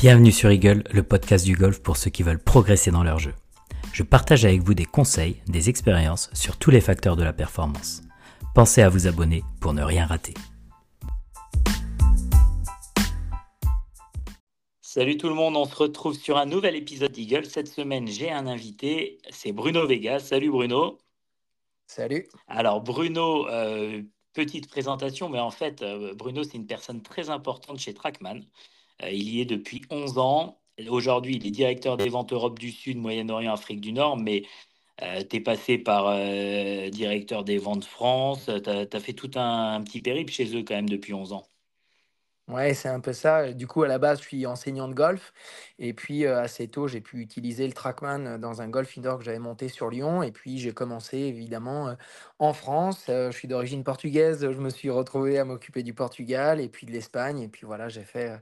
Bienvenue sur Eagle, le podcast du golf pour ceux qui veulent progresser dans leur jeu. Je partage avec vous des conseils, des expériences sur tous les facteurs de la performance. Pensez à vous abonner pour ne rien rater. Salut tout le monde, on se retrouve sur un nouvel épisode d'Eagle. Cette semaine, j'ai un invité, c'est Bruno Vega. Salut Bruno. Salut. Alors Bruno, euh, petite présentation, mais en fait, euh, Bruno, c'est une personne très importante chez Trackman. Euh, il y est depuis 11 ans. Aujourd'hui, il est directeur des ventes Europe du Sud, Moyen-Orient, Afrique du Nord, mais tu es passé par directeur des ventes France. Tu as, fait tout un, petit périple chez eux quand même depuis 11 ans. Ouais, c'est un peu ça. Du coup, à la base, je suis enseignant de golf. Et puis, euh, assez tôt, j'ai pu utiliser le Trackman euh, dans un golf indoor que j'avais monté sur Lyon. Et puis, j'ai commencé évidemment euh, en France. je suis d'origine portugaise. Je me suis retrouvé à m'occuper du Portugal et puis de l'Espagne. Et puis voilà, j'ai fait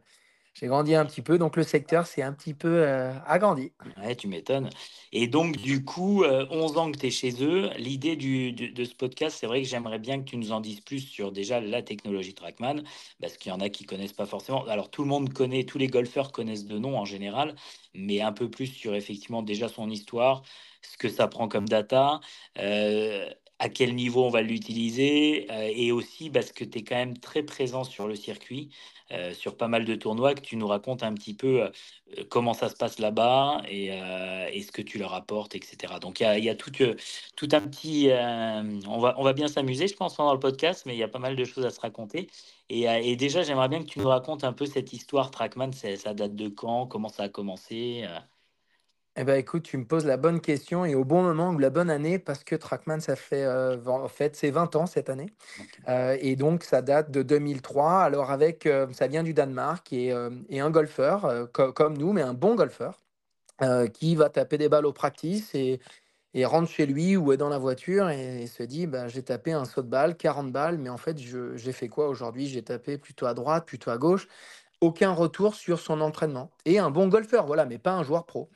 j'ai grandi un petit peu, donc le secteur s'est un petit peu euh, agrandi. Ouais, tu m'étonnes. Et donc, du coup, 11 euh, ans que tu es chez eux, l'idée du, de ce podcast, c'est vrai que j'aimerais bien que tu nous en dises plus sur déjà la technologie Trackman, parce qu'il y en a qui connaissent pas forcément. Alors, tout le monde connaît, tous les golfeurs connaissent de nom en général, mais un peu plus sur effectivement déjà son histoire, ce que ça prend comme data, euh, à quel niveau on va l'utiliser, et aussi parce que tu es quand même très présent sur le circuit. Euh, sur pas mal de tournois, que tu nous racontes un petit peu euh, comment ça se passe là-bas et, euh, ce que tu leur apportes, etc. Donc il y a, tout, un petit... on, va, on va bien s'amuser, je pense, pendant le podcast, mais il y a pas mal de choses à se raconter. Et, déjà, j'aimerais bien que tu nous racontes un peu cette histoire Trackman, ça date de quand, comment ça a commencé eh ben, écoute, tu me poses la bonne question et au bon moment ou la bonne année parce que Trackman, ça fait euh, en fait c'est 20 ans cette année euh, et donc ça date de 2003. Alors avec euh, ça vient du Danemark et, un golfeur comme nous, mais un bon golfeur qui va taper des balles au practice et, et rentre chez lui ou est dans la voiture et, se dit bah, j'ai tapé un saut de balle, 40 balles, mais en fait j'ai fait quoi aujourd'hui? J'ai tapé plutôt à droite, plutôt à gauche. Aucun retour sur son entraînement. Et un bon golfeur, voilà, mais pas un joueur pro.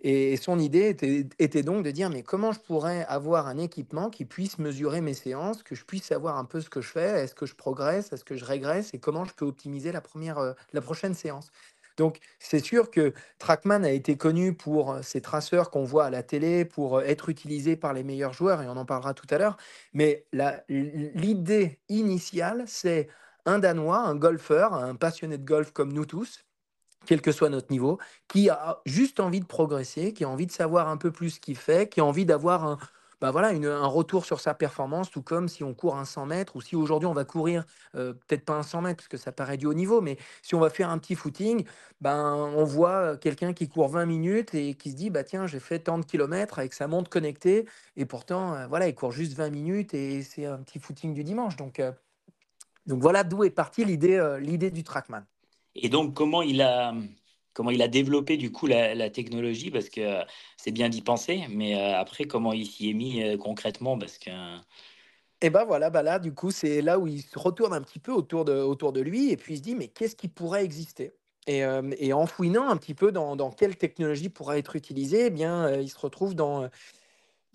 Et son idée était, donc de dire, mais comment je pourrais avoir un équipement qui puisse mesurer mes séances, que je puisse savoir un peu ce que je fais, est-ce que je progresse, est-ce que je régresse, et comment je peux optimiser la, première, euh, la prochaine séance? Donc c'est sûr que Trackman a été connu pour euh, ces traceurs qu'on voit à la télé, pour euh, être utilisé par les meilleurs joueurs, et on en parlera tout à l'heure. Mais l'idée initiale, c'est un Danois, un golfeur, un passionné de golf comme nous tous, quel que soit notre niveau, qui a juste envie de progresser, qui a envie de savoir un peu plus ce qu'il fait, qui a envie d'avoir un, bah voilà, un retour sur sa performance, tout comme si on court un 100 mètres ou si aujourd'hui on va courir, euh, peut-être pas un 100 mètres parce que ça paraît du haut niveau, mais si on va faire un petit footing, ben, on voit quelqu'un qui court 20 minutes et qui se dit bah tiens, j'ai fait tant de kilomètres avec sa montre connectée et pourtant, euh, voilà, il court juste 20 minutes et c'est un petit footing du dimanche. Donc, euh, donc voilà d'où est partie l'idée l'idée du Trackman. Et donc, comment il a, comment il a développé du coup la, technologie? Parce que euh, c'est bien d'y penser, mais euh, après, comment il s'y est mis euh, concrètement? Parce que. Et ben voilà, bah là, du coup, c'est là où il se retourne un petit peu autour de, autour de lui et puis il se dit, mais qu'est-ce qui pourrait exister? Et, en fouinant un petit peu dans, dans quelle technologie pourrait être utilisée, eh bien, il se retrouve dans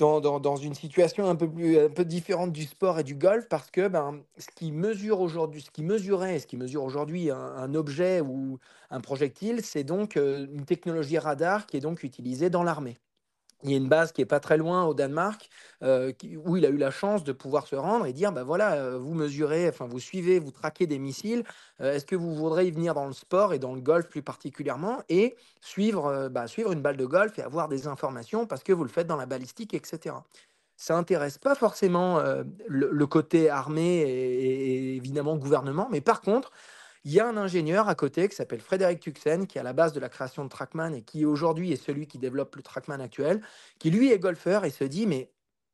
dans, une situation un peu, plus, un peu différente du sport et du golf parce que ben, ce qui mesure aujourd'hui, ce qui mesurait, ce qui mesure aujourd'hui un, objet ou un projectile, c'est donc euh, une technologie radar qui est donc utilisée dans l'armée il y a une base qui est pas très loin au Danemark, euh, où il a eu la chance de pouvoir se rendre et dire, ben voilà, euh, vous mesurez, enfin vous suivez, vous traquez des missiles, euh, est-ce que vous voudrez y venir dans le sport et dans le golf plus particulièrement, et suivre, bah, suivre une balle de golf et avoir des informations parce que vous le faites dans la balistique, etc. Ça intéresse pas forcément le, côté armée et, et évidemment gouvernement, mais par contre, il y a un ingénieur à côté qui s'appelle Frédéric Tuxen, qui est à la base de la création de Trackman et qui aujourd'hui est celui qui développe le Trackman actuel, qui lui est golfeur et se dit mais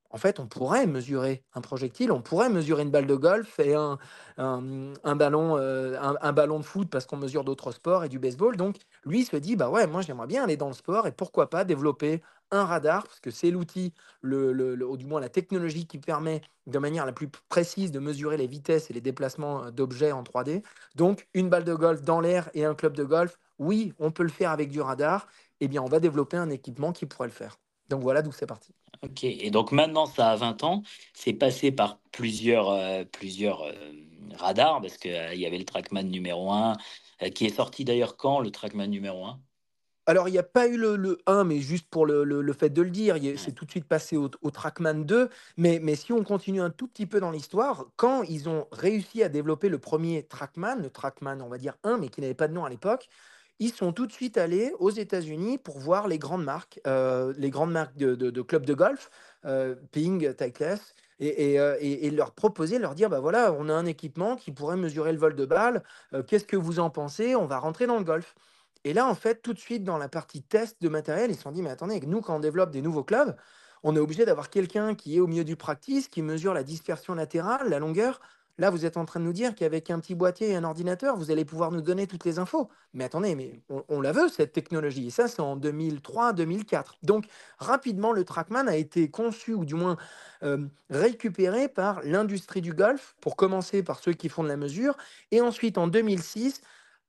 en fait, on pourrait mesurer un projectile, on pourrait mesurer une balle de golf et un, un, ballon, euh, un, ballon de foot parce qu'on mesure d'autres sports et du baseball. Donc, lui se dit, bah ouais, moi j'aimerais bien aller dans le sport et pourquoi pas développer un radar, parce que c'est l'outil, le, le, ou du moins la technologie qui permet de manière la plus précise de mesurer les vitesses et les déplacements euh, d'objets en 3D. Donc, une balle de golf dans l'air et un club de golf, oui, on peut le faire avec du radar. Eh bien, on va développer un équipement qui pourrait le faire. Donc voilà d'où c'est parti. Ok, et donc maintenant ça a 20 ans, c'est passé par plusieurs, plusieurs radars, parce qu'il il y avait le Trackman numéro 1, qui est sorti d'ailleurs quand, le Trackman numéro 1 alors, il n'y a pas eu le, 1, mais juste pour le, fait de le dire, c'est tout de suite passé au, Trackman 2. Mais, mais, si on continue un tout petit peu dans l'histoire, quand ils ont réussi à développer le premier Trackman, le Trackman, on va dire 1, mais qui n'avait pas de nom à l'époque, ils sont tout de suite allés aux États-Unis pour voir les grandes marques, euh, les grandes marques de, clubs de golf, euh, Ping, Titleist, euh, et, leur proposer, leur dire, bah voilà, on a un équipement qui pourrait mesurer le vol de balle, qu'est-ce que vous en pensez On va rentrer dans le golf. Et là, en fait, tout de suite, dans la partie test de matériel, ils se sont dit, mais attendez, nous, quand on développe des nouveaux clubs, on est obligé d'avoir quelqu'un qui est au milieu du practice, qui mesure la dispersion latérale, la longueur. Là, vous êtes en train de nous dire qu'avec un petit boîtier et un ordinateur, vous allez pouvoir nous donner toutes les infos. Mais attendez, mais on, la veut, cette technologie. Et ça, c'est en 2003-2004. Donc, rapidement, le Trackman a été conçu, ou du moins euh, récupéré par l'industrie du golf, pour commencer par ceux qui font de la mesure. Et ensuite, en 2006,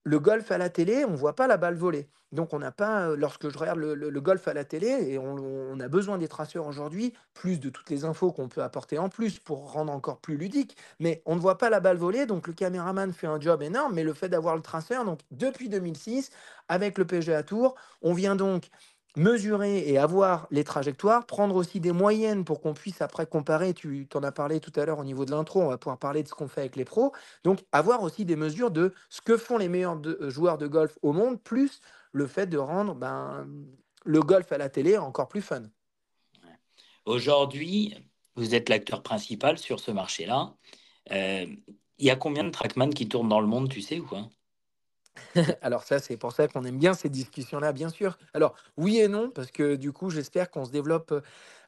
le golf à la télé, on ne voit pas la balle voler. Donc on n'a pas, euh, lorsque je regarde le, golf à la télé, et on, a besoin des traceurs aujourd'hui, plus de toutes les infos qu'on peut apporter en plus pour rendre encore plus ludique, mais on ne voit pas la balle voler, donc le caméraman fait un job énorme, mais le fait d'avoir le traceur, donc depuis 2006, avec le PGA Tour, on vient donc mesurer et avoir les trajectoires, prendre aussi des moyennes pour qu'on puisse après comparer, tu t'en as parlé tout à l'heure au niveau de l'intro, on va pouvoir parler de ce qu'on fait avec les pros, donc avoir aussi des mesures de ce que font les meilleurs euh, joueurs de golf au monde, plus le fait de rendre ben, le golf à la télé encore plus fun. Aujourd'hui, vous êtes l'acteur principal sur ce marché-là. Euh, il y a combien de trackman qui tournent dans le monde, tu sais ou quoi Alors ça, c'est pour ça qu'on aime bien ces discussions-là, bien sûr. Alors oui et non, parce que du coup, j'espère qu'on se développe euh,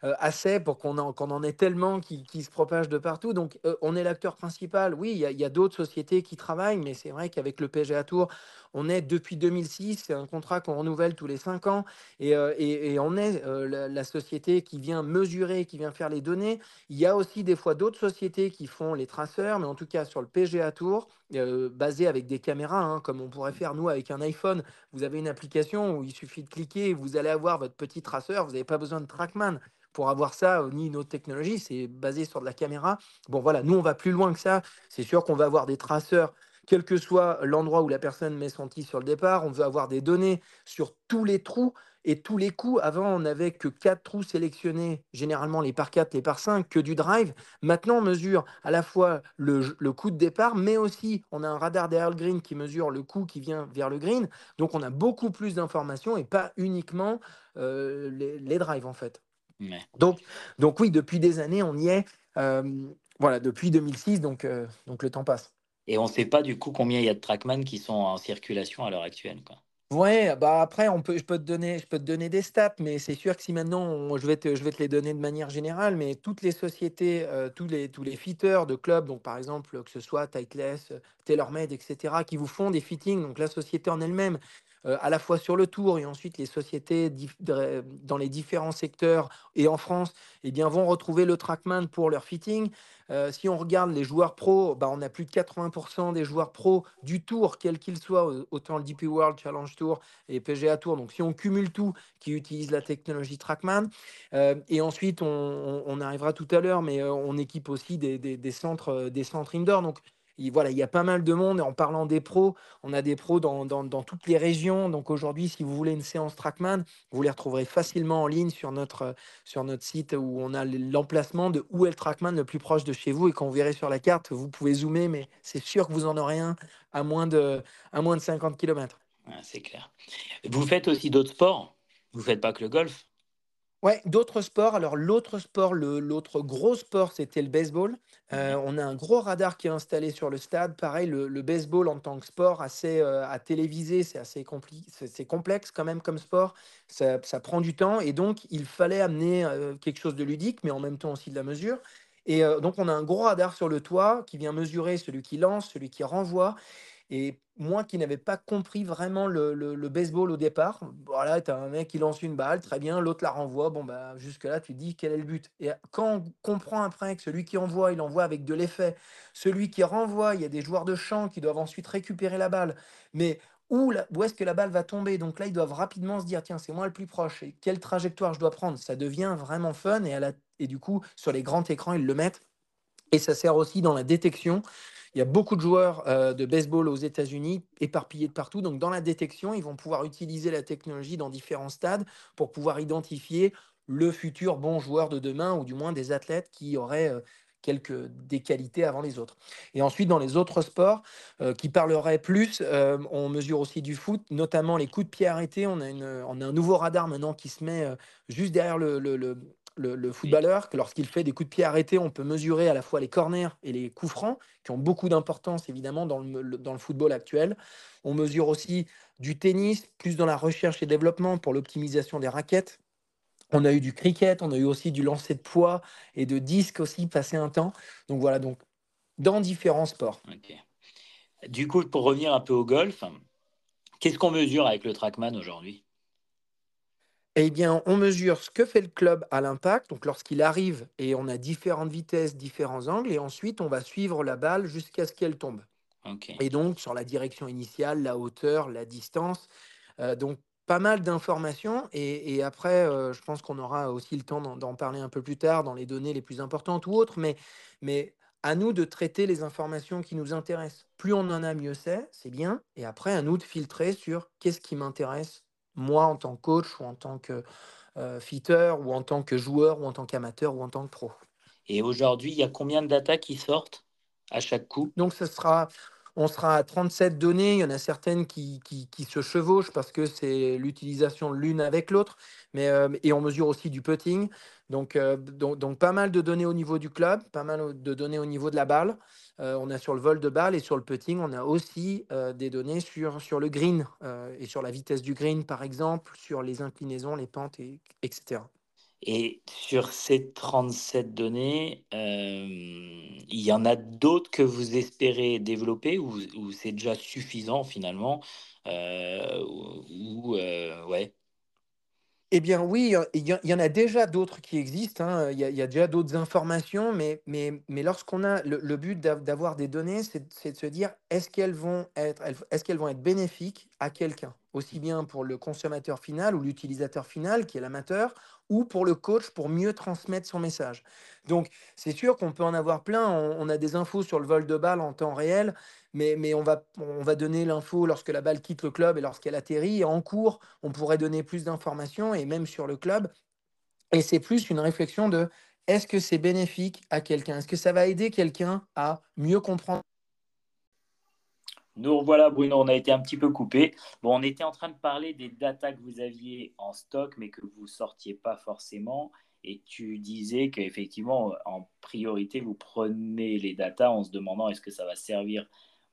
assez pour qu'on en, en ait tellement qui, se propagent de partout. Donc euh, on est l'acteur principal. Oui, il y a, d'autres sociétés qui travaillent, mais c'est vrai qu'avec le PGA Tour, on est depuis 2006, c'est un contrat qu'on renouvelle tous les cinq ans, et, euh, on est la, société qui vient mesurer, qui vient faire les données. Il y a aussi des fois d'autres sociétés qui font les traceurs, mais en tout cas sur le PGA Tour, basé avec des caméras, hein, comme on pourrait faire nous avec un iPhone. Vous avez une application où il suffit de cliquer, vous allez avoir votre petit traceur, vous n'avez pas besoin de TrackMan pour avoir ça, ni une autre technologie, c'est basé sur de la caméra. Bon voilà, nous on va plus loin que ça. C'est sûr qu'on va avoir des traceurs, quel que soit l'endroit où la personne met son sur le départ. On veut avoir des données sur tous les trous et tous les coups. Avant, on n'avait que quatre trous sélectionnés, généralement les par 4, les par 5, que du drive. Maintenant, on mesure à la fois le, coup de départ, mais aussi on a un radar derrière le green qui mesure le coup qui vient vers le green. Donc on a beaucoup plus d'informations et pas uniquement euh, les drives en fait. Donc, donc oui, depuis des années, on y est. Euh, voilà, depuis 2006, donc, euh, donc le temps passe. Et on ne sait pas du coup combien il y a de Trackman qui sont en circulation à l'heure actuelle. Quoi. Ouais, bah après, on peut, je, peux te donner, je peux te donner des stats, mais c'est sûr que si maintenant, je, vais te, je vais te les donner de manière générale, mais toutes les sociétés, euh, tous, les, tous les fitters de clubs, donc par exemple, que ce soit Titleist, TaylorMade, etc., qui vous font des fittings, donc la société en elle-même, euh, à la fois sur le tour et ensuite les sociétés dans les différents secteurs et en France eh bien, vont retrouver le Trackman pour leur fitting. Euh, si on regarde les joueurs pros, bah, on a plus de 80% des joueurs pros du tour, quel qu'il soit, autant le DP World Challenge Tour et PGA Tour. Donc si on cumule tout, qui utilise la technologie Trackman. Euh, et ensuite, on, arrivera tout à l'heure, mais on équipe aussi des, des, centres, des centres indoor. Donc il, voilà, il y a pas mal de monde. En parlant des pros, on a des pros dans, toutes les régions. Donc aujourd'hui, si vous voulez une séance Trackman, vous les retrouverez facilement en ligne sur notre, sur notre site où on a l'emplacement de où est le Trackman le plus proche de chez vous. Et quand vous verrez sur la carte, vous pouvez zoomer, mais c'est sûr que vous en aurez un à moins de, à moins de 50 km. c'est clair. Vous faites aussi d'autres sports? Vous faites pas que le golf? Ouais, d'autres sports. Alors, l'autre sport, l'autre gros sport, c'était le baseball. Euh, on a un gros radar qui est installé sur le stade. Pareil, le, baseball en tant que sport assez euh, à téléviser, c'est assez c'est complexe quand même comme sport. Ça, prend du temps et donc il fallait amener euh, quelque chose de ludique, mais en même temps aussi de la mesure. Et donc, on a un gros radar sur le toit qui vient mesurer celui qui lance, celui qui renvoie. Et moi qui n'avais pas compris vraiment le, baseball au départ, voilà, tu as un mec qui lance une balle, très bien, l'autre la renvoie, bon, bah, jusque-là, tu te dis quel est le but? Et quand on comprend après que celui qui envoie, il envoie avec de l'effet, celui qui renvoie, il y a des joueurs de champ qui doivent ensuite récupérer la balle, mais où, où est-ce que la balle va tomber? Donc là, ils doivent rapidement se dire, tiens, c'est moi le plus proche, et quelle trajectoire je dois prendre? Ça devient vraiment fun, et, à la, et du coup, sur les grands écrans, ils le mettent. Et ça sert aussi dans la détection. Il y a beaucoup de joueurs euh, de baseball aux États-Unis éparpillés de partout. Donc, dans la détection, ils vont pouvoir utiliser la technologie dans différents stades pour pouvoir identifier le futur bon joueur de demain ou du moins des athlètes qui auraient euh, quelques des qualités avant les autres. Et ensuite, dans les autres sports euh, qui parleraient plus, on mesure aussi du foot, notamment les coups de pied arrêtés. On a, une, on a un nouveau radar maintenant qui se met juste derrière le, footballeur, que lorsqu'il fait des coups de pied arrêtés, on peut mesurer à la fois les corners et les coups francs, qui ont beaucoup d'importance évidemment dans le, dans le football actuel. On mesure aussi du tennis, plus dans la recherche et développement pour l'optimisation des raquettes. On a eu du cricket, on a eu aussi du lancer de poids et de disques aussi passé un temps. Donc voilà, donc dans différents sports. Du coup, pour revenir un peu au golf, qu'est-ce qu'on mesure avec le Trackman aujourd'hui? Eh bien, on mesure ce que fait le club à l'impact, donc lorsqu'il arrive et on a différentes vitesses, différents angles, et ensuite on va suivre la balle jusqu'à ce qu'elle tombe. Et donc sur la direction initiale, la hauteur, la distance. Euh, donc pas mal d'informations. Et, après, euh, je pense qu'on aura aussi le temps d'en parler un peu plus tard dans les données les plus importantes ou autres. Mais, mais à nous de traiter les informations qui nous intéressent. Plus on en a, mieux c'est, c'est bien. Et après, à nous de filtrer sur qu'est-ce qui m'intéresse moi en tant que coach ou en tant que euh, fitter ou en tant que joueur ou en tant qu'amateur ou en tant que pro. Et aujourd'hui, il y a combien de data qui sortent à chaque coup? Donc, ce sera, on sera à 37 données. Il y en a certaines qui, qui, se chevauchent parce que c'est l'utilisation l'une avec l'autre. Mais, euh, et on mesure aussi du putting. Donc, euh, donc, donc, pas mal de données au niveau du club, pas mal de données au niveau de la balle. Euh, on a sur le vol de balle et sur le putting, on a aussi euh, des données sur, sur le green et sur la vitesse du green, par exemple, sur les inclinaisons, les pentes, et, etc. Et sur ces 37 données, il y en a d'autres que vous espérez développer ou, ou c'est déjà suffisant finalement ou, ouais. Eh bien oui, il y, en a déjà d'autres qui existent, hein. il y, a déjà d'autres informations, mais, lorsqu'on a le, but d'avoir des données, c'est de se dire est-ce qu'elles vont est-ce qu'elles vont être bénéfiques à quelqu'un, aussi bien pour le consommateur final ou l'utilisateur final qui est l'amateur, ou pour le coach pour mieux transmettre son message. Donc c'est sûr qu'on peut en avoir plein, on, a des infos sur le vol de balle en temps réel, mais, mais on, va, on va donner l'info lorsque la balle quitte le club et lorsqu'elle atterrit. En cours, on pourrait donner plus d'informations, et même sur le club. Et c'est plus une réflexion de est-ce que c'est bénéfique à quelqu'un? Est-ce que ça va aider quelqu'un à mieux comprendre nous voilà, Bruno, on a été un petit peu coupé. Bon, on était en train de parler des datas que vous aviez en stock, mais que vous sortiez pas forcément. Et tu disais qu'effectivement, en priorité, vous prenez les datas en se demandant est-ce que ça va servir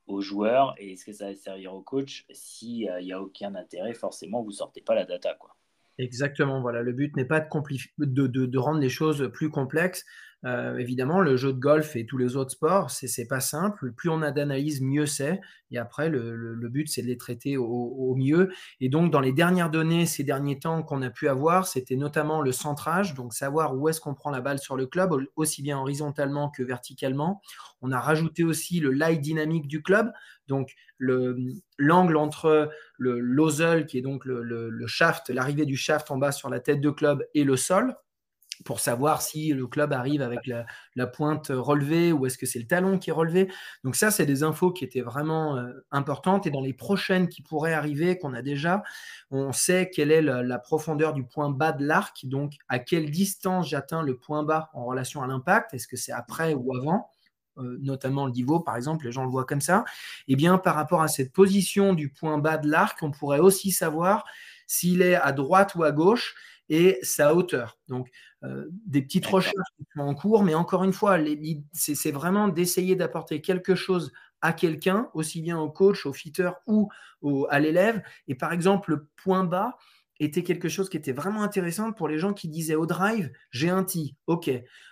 aux joueurs et est-ce que ça va servir au coach S'il n'y a aucun intérêt, forcément, vous sortez pas la data. Quoi. Exactement, voilà. Le but n'est pas de, rendre les choses plus complexes. Euh, évidemment, le jeu de golf et tous les autres sports, c'est pas simple. Plus on a d'analyse, mieux c'est. Et après, le, but, c'est de les traiter au, mieux. Et donc, dans les dernières données, ces derniers temps qu'on a pu avoir, c'était notamment le centrage, donc savoir où est-ce qu'on prend la balle sur le club, aussi bien horizontalement que verticalement. On a rajouté aussi le lie dynamique du club, donc l'angle entre le l'ozel, qui est donc le, le shaft, l'arrivée du shaft en bas sur la tête de club, et le sol pour savoir si le club arrive avec la, pointe relevée ou est-ce que c'est le talon qui est relevé. Donc ça, c'est des infos qui étaient vraiment euh, importantes. Et dans les prochaines qui pourraient arriver, qu'on a déjà, on sait quelle est la, profondeur du point bas de l'arc, donc à quelle distance j'atteins le point bas en relation à l'impact. Est-ce que c'est après ou avant euh, notamment le niveau, par exemple, les gens le voient comme ça. Eh bien, par rapport à cette position du point bas de l'arc, on pourrait aussi savoir s'il est à droite ou à gauche et sa hauteur. Donc, euh, des petites recherches qui sont en cours, mais encore une fois, c'est vraiment d'essayer d'apporter quelque chose à quelqu'un, aussi bien au coach, au fitter ou à l'élève. Et par exemple, le point bas était quelque chose qui était vraiment intéressant pour les gens qui disaient au drive, j'ai un tee, ok.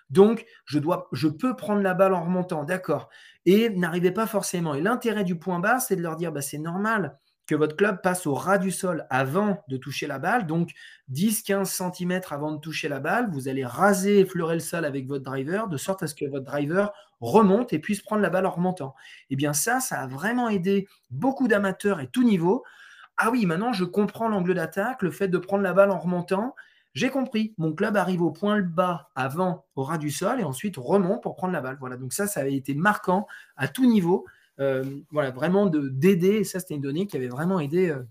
Donc, je, dois, je peux prendre la balle en remontant, d'accord. Et n'arrivait pas forcément. Et l'intérêt du point bas, c'est de leur dire, bah, c'est normal que votre club passe au ras du sol avant de toucher la balle, donc 10-15 cm avant de toucher la balle, vous allez raser et effleurer le sol avec votre driver, de sorte à ce que votre driver remonte et puisse prendre la balle en remontant. Et eh bien ça, ça a vraiment aidé beaucoup d'amateurs et tout niveau. Ah oui, maintenant je comprends l'angle d'attaque, le fait de prendre la balle en remontant, j'ai compris, mon club arrive au point le bas avant au ras du sol et ensuite remonte pour prendre la balle. Voilà, donc ça, ça avait été marquant à tout niveau. Euh, voilà, vraiment d'aider. Ça, c'était une donnée qui avait vraiment aidé. Euh,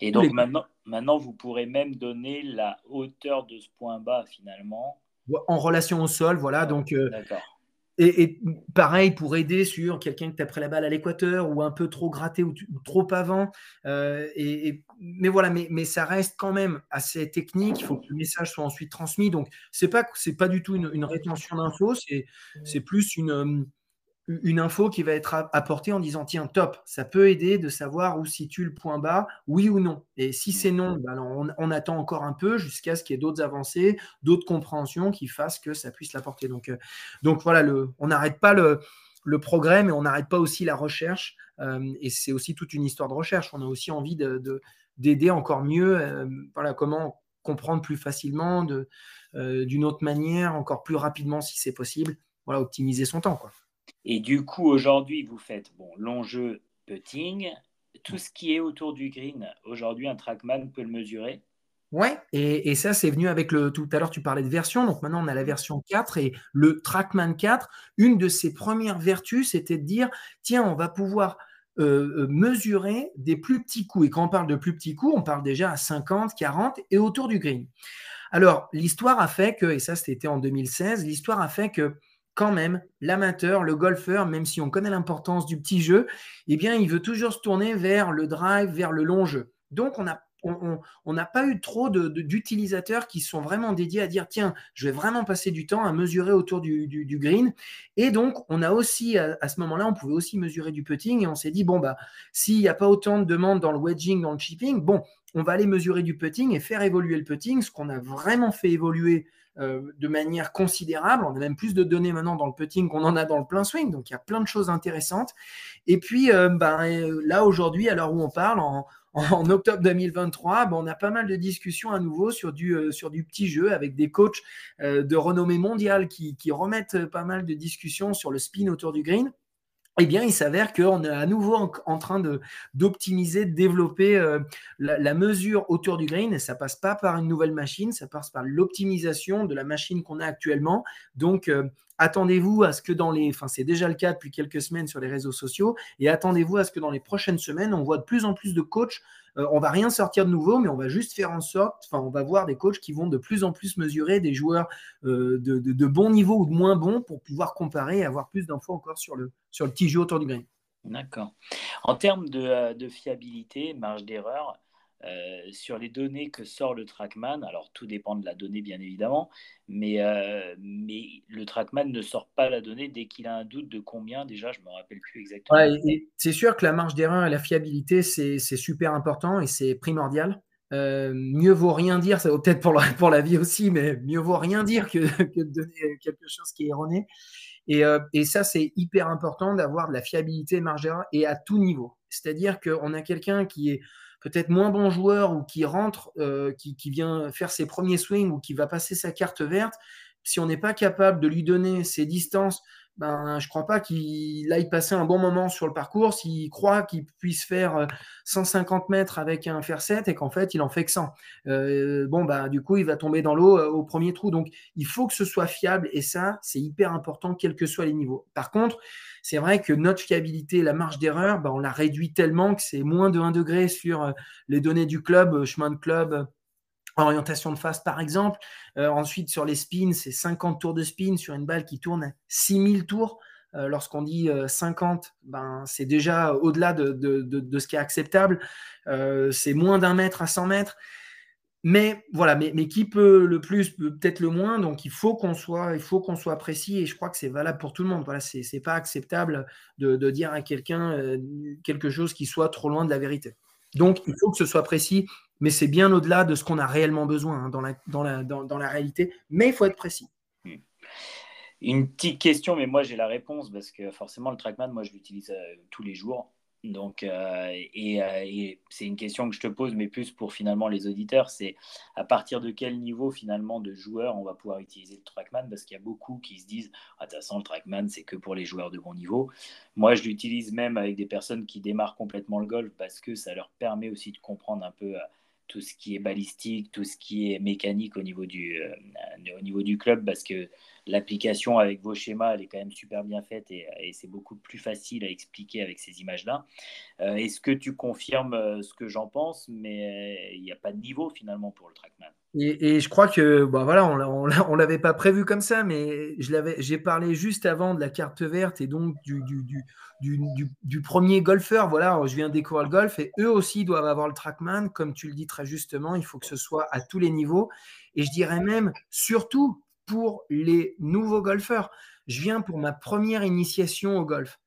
et donc maintenant, maintenant, vous pourrez même donner la hauteur de ce point bas finalement. En relation au sol, voilà. Donc, euh, et, pareil pour aider sur quelqu'un qui t'a pris la balle à l'équateur ou un peu trop gratté ou, trop avant. et, mais voilà, mais, mais, ça reste quand même assez technique. Il faut que le message soit ensuite transmis. Donc, c'est pas c'est pas du tout une, une rétention d'infos. C'est plus une une info qui va être apportée en disant tiens top, ça peut aider de savoir où situe le point bas, oui ou non. Et si c'est non, bah, on, attend encore un peu jusqu'à ce qu'il y ait d'autres avancées, d'autres compréhensions qui fassent que ça puisse l'apporter. Donc, euh, donc voilà, le, on n'arrête pas le, le, progrès, mais on n'arrête pas aussi la recherche. Euh, et c'est aussi toute une histoire de recherche. On a aussi envie de, d'aider encore mieux. Euh, voilà comment comprendre plus facilement, de, d'une autre manière, encore plus rapidement si c'est possible. Voilà, optimiser son temps, quoi. Et du coup, aujourd'hui, vous faites bon, l'enjeu putting, tout ce qui est autour du green. Aujourd'hui, un trackman peut le mesurer. Ouais, et, ça, c'est venu avec le. Tout à l'heure, tu parlais de version. Donc maintenant, on a la version 4 et le Trackman 4. Une de ses premières vertus, c'était de dire tiens, on va pouvoir euh, euh, mesurer des plus petits coups. Et quand on parle de plus petits coups, on parle déjà à 50, 40 et autour du green. Alors, l'histoire a fait que, et ça, c'était en 2016, l'histoire a fait que quand même, l'amateur, le golfeur, même si on connaît l'importance du petit jeu, eh bien, il veut toujours se tourner vers le drive, vers le long jeu. Donc, on n'a on, pas eu trop d'utilisateurs qui sont vraiment dédiés à dire tiens, je vais vraiment passer du temps à mesurer autour du, green. Et donc, on a aussi, à, ce moment-là, on pouvait aussi mesurer du putting et on s'est dit bon, bah, s'il n'y a pas autant de demandes dans le wedging, dans le chipping, bon, on va aller mesurer du putting et faire évoluer le putting, ce qu'on a vraiment fait évoluer euh, de manière considérable. On a même plus de données maintenant dans le putting qu'on en a dans le plein swing, donc il y a plein de choses intéressantes. Et puis euh, ben, euh, là aujourd'hui, à l'heure où on parle, octobre 2023, ben, on a pas mal de discussions à nouveau sur du, sur du petit jeu avec des coachs de renommée mondiale qui, qui remettent pas mal de discussions sur le spin autour du green eh bien, il s'avère qu'on est à nouveau en, train d'optimiser, de, développer euh, la, mesure autour du green. Et ça passe pas par une nouvelle machine, ça passe par l'optimisation de la machine qu'on a actuellement. Donc, euh, attendez-vous à ce que dans les, enfin, c'est déjà le cas depuis quelques semaines sur les réseaux sociaux, et attendez-vous à ce que dans les prochaines semaines, on voit de plus en plus de coachs euh, on va rien sortir de nouveau, mais on va juste faire en sorte, enfin, on va voir des coachs qui vont de plus en plus mesurer des joueurs euh, de, bon niveau ou de moins bon pour pouvoir comparer et avoir plus d'infos encore sur le, sur le petit jeu autour du green. D'accord. En termes de, euh, de fiabilité, marge d'erreur, euh, sur les données que sort le Trackman, alors tout dépend de la donnée bien évidemment, mais, euh, mais le Trackman ne sort pas la donnée dès qu'il a un doute de combien, déjà je ne me rappelle plus exactement. c'est sûr que la marge d'erreur et la fiabilité, c'est super important et c'est primordial. Euh, mieux vaut rien dire, ça vaut peut-être pour la, pour la vie aussi, mais mieux vaut rien dire que, que de donner quelque chose qui est erroné. Et, et ça, c'est hyper important d'avoir de la fiabilité marge d'erreur et à tout niveau. C'est-à-dire qu'on a quelqu'un qui est peut-être moins bon joueur ou qui rentre, euh, qui, vient faire ses premiers swings ou qui va passer sa carte verte, si on n'est pas capable de lui donner ses distances, ben, je crois pas qu'il aille passer un bon moment sur le parcours s'il croit qu'il puisse faire 150 euh, mètres avec un fer 7 et qu'en fait il en fait que 100. Euh, bon, bah, du coup, il va tomber dans l'eau au premier trou. Donc, il faut que ce soit fiable et ça, c'est hyper important, quels que soient les niveaux. Par contre, c'est vrai que notre fiabilité, la marge d'erreur, bah, on la réduit tellement que c'est moins de 1 degré sur euh, les données du club, euh, chemin de club, euh, orientation de face par exemple. ensuite, sur les spins, c'est 50 tours de spin sur une balle qui tourne 6000 tours. Lorsqu'on dit 50, ben, c'est déjà au-delà de, de, ce qui est acceptable. c'est moins d'un mètre à 100 mètres. Mais voilà, mais, qui peut le plus, peut-être le moins. Donc il faut qu'on soit, soit précis et je crois que c'est valable pour tout le monde. Voilà, c'est, pas acceptable de, de dire à quelqu'un euh, quelque chose qui soit trop loin de la vérité. Donc il faut que ce soit précis, mais c'est bien au-delà de ce qu'on a réellement besoin hein, dans, la, dans, la, dans, dans, la réalité. Mais il faut être précis. Hmm. Une petite question, mais moi j'ai la réponse parce que forcément le trackman, moi je l'utilise euh, tous les jours. Donc, euh, euh, et, c'est une question que je te pose, mais plus pour finalement les auditeurs, c'est à partir de quel niveau finalement de joueurs on va pouvoir utiliser le trackman? Parce qu'il y a beaucoup qui se disent, ah, de le trackman, c'est que pour les joueurs de bon niveau. Moi, je l'utilise même avec des personnes qui démarrent complètement le golf parce que ça leur permet aussi de comprendre un peu tout ce qui est balistique, tout ce qui est mécanique au niveau du, au niveau du club, parce que l'application avec vos schémas, elle est quand même super bien faite et, c'est beaucoup plus facile à expliquer avec ces images-là. Est-ce que tu confirmes ce que j'en pense, mais il n'y a pas de niveau finalement pour le Trackman et, je crois que, bon, voilà, on ne l'avait pas prévu comme ça, mais j'ai parlé juste avant de la carte verte et donc du, du, premier golfeur. Voilà, je viens de découvrir le golf et eux aussi doivent avoir le trackman. Comme tu le dis très justement, il faut que ce soit à tous les niveaux. Et je dirais même, surtout pour les nouveaux golfeurs. Je viens pour ma première initiation au golf.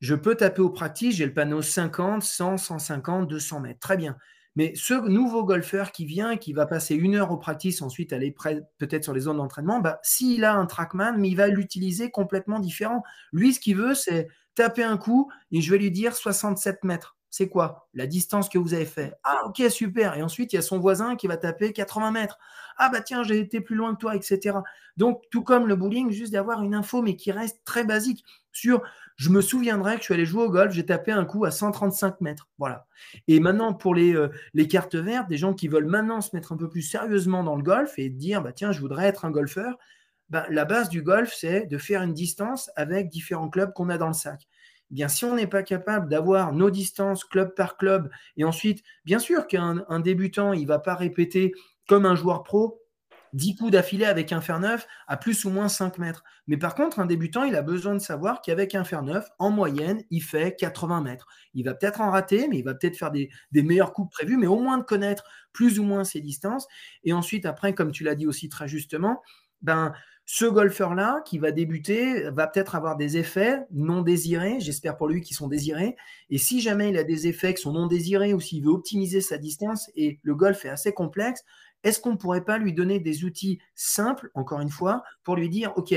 Je peux taper au practice, j'ai le panneau 50, 100, 150, 200 mètres. Très bien. Mais ce nouveau golfeur qui vient, qui va passer une heure au practice, ensuite aller peut-être sur les zones d'entraînement, bah, s'il a un trackman, mais il va l'utiliser complètement différent. Lui, ce qu'il veut, c'est taper un coup et je vais lui dire 67 mètres. C'est quoi? La distance que vous avez fait. Ah, ok, super. Et ensuite, il y a son voisin qui va taper 80 mètres. Ah, bah tiens, j'ai été plus loin que toi, etc. Donc, tout comme le bowling, juste d'avoir une info, mais qui reste très basique sur je me souviendrai que je suis allé jouer au golf, j'ai tapé un coup à 135 mètres. Voilà. Et maintenant, pour les, euh, les, cartes vertes, des gens qui veulent maintenant se mettre un peu plus sérieusement dans le golf et dire, bah, tiens, je voudrais être un golfeur, bah, la base du golf, c'est de faire une distance avec différents clubs qu'on a dans le sac. Eh si on n'est pas capable d'avoir nos distances club par club, et ensuite, bien sûr qu'un débutant, il ne va pas répéter comme un joueur pro 10 coups d'affilée avec un fer neuf à plus ou moins 5 mètres. Mais par contre, un débutant, il a besoin de savoir qu'avec un fer neuf, en moyenne, il fait 80 mètres. Il va peut-être en rater, mais il va peut-être faire des, meilleurs coups prévus, mais au moins de connaître plus ou moins ses distances. Et ensuite, après, comme tu l'as dit aussi très justement, ben, ce golfeur-là qui va débuter va peut-être avoir des effets non désirés, j'espère pour lui qu'ils sont désirés. Et si jamais il a des effets qui sont non désirés ou s'il veut optimiser sa distance, et le golf est assez complexe, est-ce qu'on ne pourrait pas lui donner des outils simples, encore une fois, pour lui dire, OK,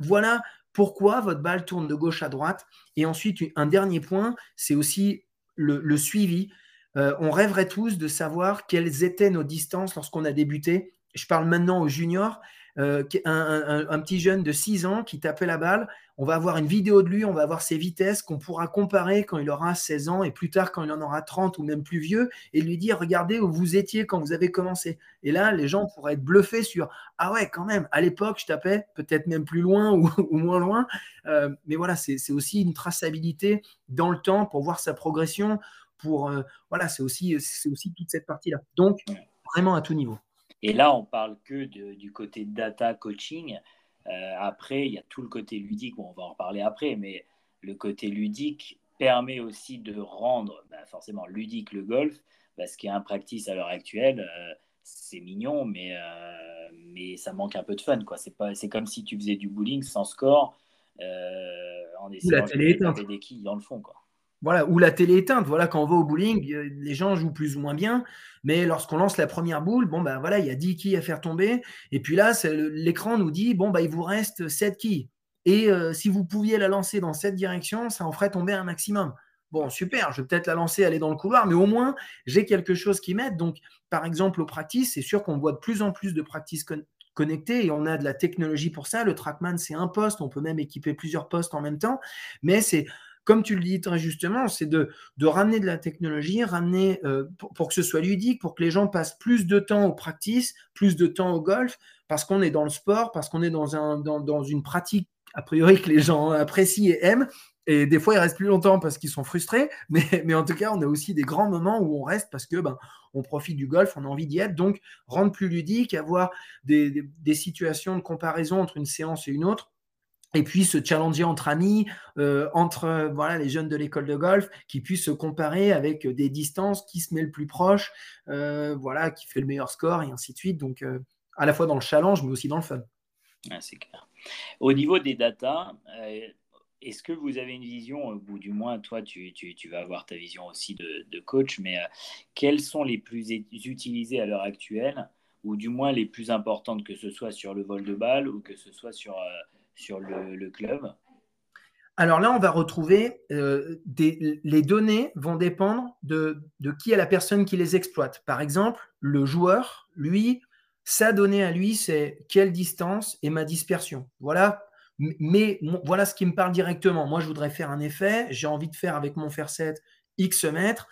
voilà pourquoi votre balle tourne de gauche à droite. Et ensuite, un dernier point, c'est aussi le, suivi. Euh, on rêverait tous de savoir quelles étaient nos distances lorsqu'on a débuté. Je parle maintenant aux juniors. Euh, un, petit jeune de 6 ans qui tapait la balle. On va avoir une vidéo de lui, on va avoir ses vitesses qu'on pourra comparer quand il aura 16 ans et plus tard quand il en aura 30 ou même plus vieux et lui dire regardez où vous étiez quand vous avez commencé. Et là, les gens pourraient être bluffés sur ah ouais, quand même, à l'époque, je tapais peut-être même plus loin ou, moins loin. Euh, mais voilà, c'est aussi une traçabilité dans le temps pour voir sa progression. Pour, euh, voilà, c'est aussi, aussi toute cette partie-là. Donc, vraiment à tout niveau. Et là, on parle que du côté data coaching. Euh, après, il y a tout le côté ludique, on va en reparler après, mais le côté ludique permet aussi de rendre bah, forcément ludique le golf, parce qu'il y a un practice à l'heure actuelle, euh, c'est mignon, mais, euh, mais ça manque un peu de fun. quoi. C'est, pas, c'est comme si tu faisais du bowling sans score, en essayant de des quilles dans le fond. Quoi. Voilà, ou la télé éteinte. Voilà, quand on va au bowling, les gens jouent plus ou moins bien, mais lorsqu'on lance la première boule, bon ben voilà, il y a 10 quilles à faire tomber, et puis là, l'écran nous dit bon bah il vous reste 7 quilles. Et euh, si vous pouviez la lancer dans cette direction, ça en ferait tomber un maximum. Bon, super, je vais peut-être la lancer, aller dans le couloir, mais au moins, j'ai quelque chose qui m'aide. Donc, par exemple, au practice, c'est sûr qu'on voit de plus en plus de practice connectées et on a de la technologie pour ça. Le Trackman, c'est un poste, on peut même équiper plusieurs postes en même temps, mais c'est comme tu le dis très justement, c'est de, ramener de la technologie, ramener euh, pour, que ce soit ludique, pour que les gens passent plus de temps au practice, plus de temps au golf, parce qu'on est dans le sport, parce qu'on est dans, un, dans, une pratique a priori que les gens apprécient et aiment. Et des fois, ils restent plus longtemps parce qu'ils sont frustrés. Mais, mais, en tout cas, on a aussi des grands moments où on reste parce que ben, on profite du golf, on a envie d'y être. Donc, rendre plus ludique, avoir des situations de comparaison entre une séance et une autre et puis se challenger entre amis, euh, entre voilà, les jeunes de l'école de golf, qui puissent se comparer avec des distances, qui se met le plus proche, euh, voilà, qui fait le meilleur score, et ainsi de suite. Donc, euh, à la fois dans le challenge, mais aussi dans le fun. c'est clair. Au niveau des datas, est-ce que vous avez une vision, ou du moins toi, tu, tu, tu vas avoir ta vision aussi de, de coach, mais quelles sont les plus utilisées à l'heure actuelle, ou du moins les plus importantes, que ce soit sur le vol de balle ou que ce soit sur sur le, club alors là, on va retrouver euh, les données vont dépendre de, qui est la personne qui les exploite. Par exemple, le joueur, lui, sa donnée à lui, c'est quelle distance et ma dispersion. Voilà. Mais voilà ce qui me parle directement. Moi, je voudrais faire un effet. J'ai envie de faire avec mon fer 7 X mètres.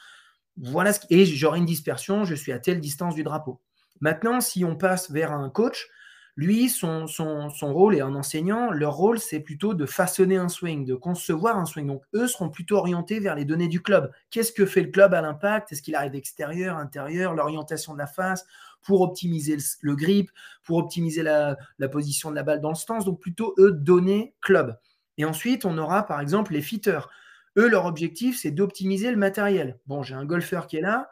voilà ce et j'aurai une dispersion, je suis à telle distance du drapeau. Maintenant, si on passe vers un coach, lui, son, son, rôle et un enseignant, leur rôle, c'est plutôt de façonner un swing, de concevoir un swing. Donc, eux seront plutôt orientés vers les données du club. Qu'est-ce que fait le club à l'impact? Est-ce qu'il arrive extérieur, intérieur, l'orientation de la face pour optimiser le, grip, pour optimiser la, la, position de la balle dans le stance Donc, plutôt eux, données club. Et ensuite, on aura par exemple les fitters. Eux, leur objectif, c'est d'optimiser le matériel. Bon, j'ai un golfeur qui est là,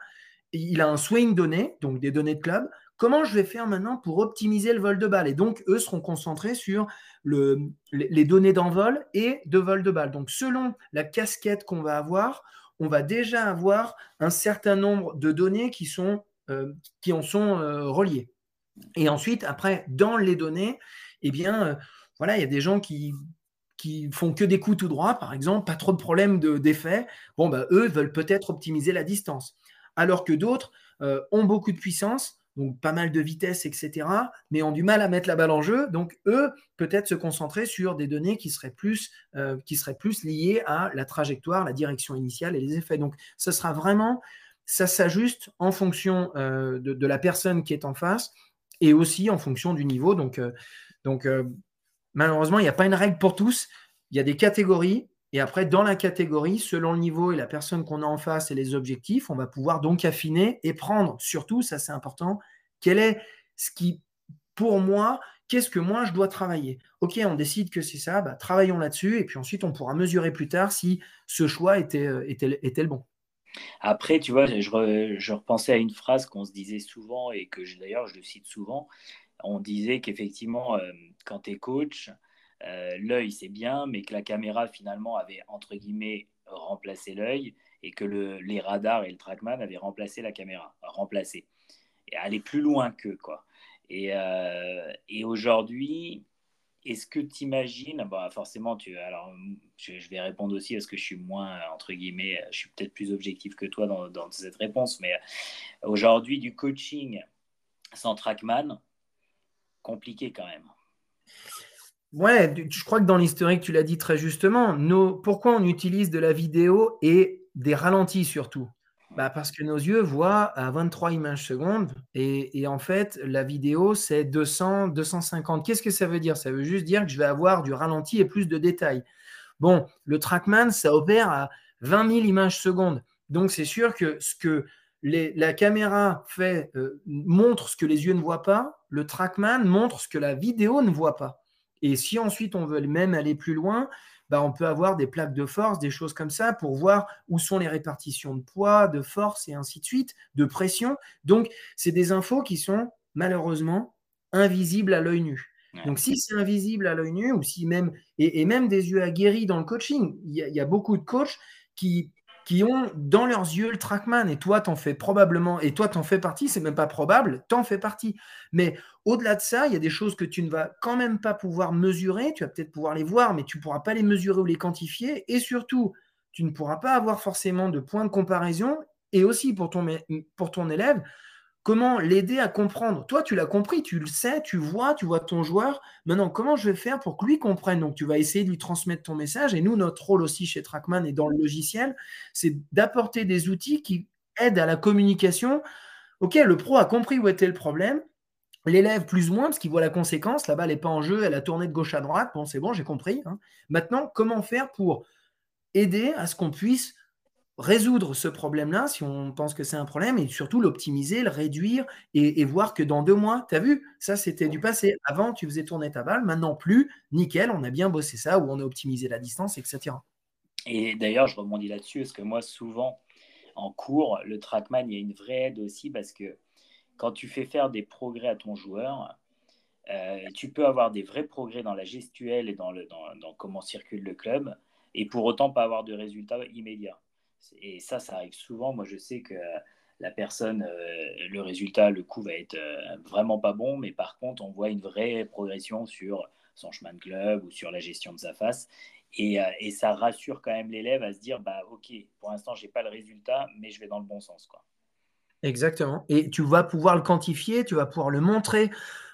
il a un swing donné, donc des données de club. Comment je vais faire maintenant pour optimiser le vol de balle? Et donc, eux seront concentrés sur les données d'envol et de vol de balle. Donc, selon la casquette qu'on va avoir, on va déjà avoir un certain nombre de données qui, sont, euh, qui en sont euh, reliées. Et ensuite, après, dans les données, eh bien, euh, voilà, il y a des gens qui qui font que des coups tout droit, par exemple, pas trop de problèmes d'effet, bon, bah, eux veulent peut-être optimiser la distance. Alors que d'autres ont beaucoup de puissance, donc pas mal de vitesse, etc., mais ont du mal à mettre la balle en jeu. Donc, eux, peut-être se concentrer sur des données qui seraient plus, euh, liées à la trajectoire, la direction initiale et les effets. Donc, ce sera vraiment, ça s'ajuste en fonction euh, de, la personne qui est en face et aussi en fonction du niveau. Donc, donc Malheureusement, il n'y a pas une règle pour tous. Il y a des catégories. Et après, dans la catégorie, selon le niveau et la personne qu'on a en face et les objectifs, on va pouvoir donc affiner et prendre, surtout, ça c'est important, quel est ce qui, pour moi, qu'est-ce que moi je dois travailler? Ok, on décide que c'est ça, bah, travaillons là-dessus, et puis ensuite on pourra mesurer plus tard si ce choix était, euh, était, le bon. Après, tu vois, je, je repensais à une phrase qu'on se disait souvent et que d'ailleurs je le cite souvent, on disait qu'effectivement, euh, quand tu es coach, euh, l'œil c'est bien, mais que la caméra finalement avait entre guillemets remplacé l'œil et que les radars et le trackman avaient remplacé la caméra, remplacé et aller plus loin qu'eux quoi. Et, euh, aujourd'hui, est-ce que tu imagines, bah forcément, tu, alors je, vais répondre aussi parce que je suis moins, entre guillemets, je suis peut-être plus objectif que toi dans, dans cette réponse, mais aujourd'hui, du coaching sans trackman, compliqué quand même. Ouais, je crois que dans l'historique, tu l'as dit très justement. Pourquoi on utilise de la vidéo et des ralentis surtout? Bah Parce que nos yeux voient à 23 images secondes et, en fait, la vidéo, c'est 200, 250. Qu'est-ce que ça veut dire? Ça veut juste dire que je vais avoir du ralenti et plus de détails. Bon, le Trackman, ça opère à 20 000 images secondes. Donc, c'est sûr que ce que la caméra fait, euh, montre ce que les yeux ne voient pas, le trackman montre ce que la vidéo ne voit pas. Et si ensuite on veut même aller plus loin, bah, on peut avoir des plaques de force, des choses comme ça, pour voir où sont les répartitions de poids, de force et ainsi de suite, de pression. Donc, c'est des infos qui sont malheureusement invisibles à l'œil nu. Donc, si c'est invisible à l'œil nu, ou si même, et, même des yeux aguerris dans le coaching, il y, a beaucoup de coachs qui qui ont dans leurs yeux le trackman. Et toi, t'en fais probablement, et toi, t'en fais partie, c'est même pas probable, t'en fais partie. Mais au-delà de ça, il y a des choses que tu ne vas quand même pas pouvoir mesurer. Tu vas peut-être pouvoir les voir, mais tu ne pourras pas les mesurer ou les quantifier. Et surtout, tu ne pourras pas avoir forcément de point de comparaison. Et aussi pour ton, pour ton élève, Comment l'aider à comprendre Toi, tu l'as compris, tu le sais, tu vois, tu vois ton joueur. Maintenant, comment je vais faire pour que lui comprenne? Donc, tu vas essayer de lui transmettre ton message. Et nous, notre rôle aussi chez Trackman et dans le logiciel, c'est d'apporter des outils qui aident à la communication. Ok, le pro a compris où était le problème. L'élève, plus ou moins, parce qu'il voit la conséquence. La balle n'est pas en jeu, elle a tourné de gauche à droite. Bon, c'est bon, j'ai compris. Hein. Maintenant, comment faire pour aider à ce qu'on puisse résoudre ce problème-là, si on pense que c'est un problème, et surtout l'optimiser, le réduire, et, voir que dans deux mois, tu as vu, ça c'était du passé. Avant, tu faisais tourner ta balle, maintenant plus, nickel, on a bien bossé ça, ou on a optimisé la distance, etc. Et d'ailleurs, je rebondis là-dessus, parce que moi, souvent, en cours, le trackman, il y a une vraie aide aussi, parce que quand tu fais faire des progrès à ton joueur, euh, tu peux avoir des vrais progrès dans la gestuelle et dans, le, dans comment circule le club, et pour autant pas avoir de résultats immédiats. Et ça, ça arrive souvent. Moi, je sais que la personne, euh, le résultat, le coup va être euh, vraiment pas bon, mais par contre, on voit une vraie progression sur son chemin de club ou sur la gestion de sa face. Et, euh, ça rassure quand même l'élève à se dire, bah ok, pour l'instant, j'ai pas le résultat, mais je vais dans le bon sens. Quoi. Exactement. Et tu vas pouvoir le quantifier, tu vas pouvoir le montrer.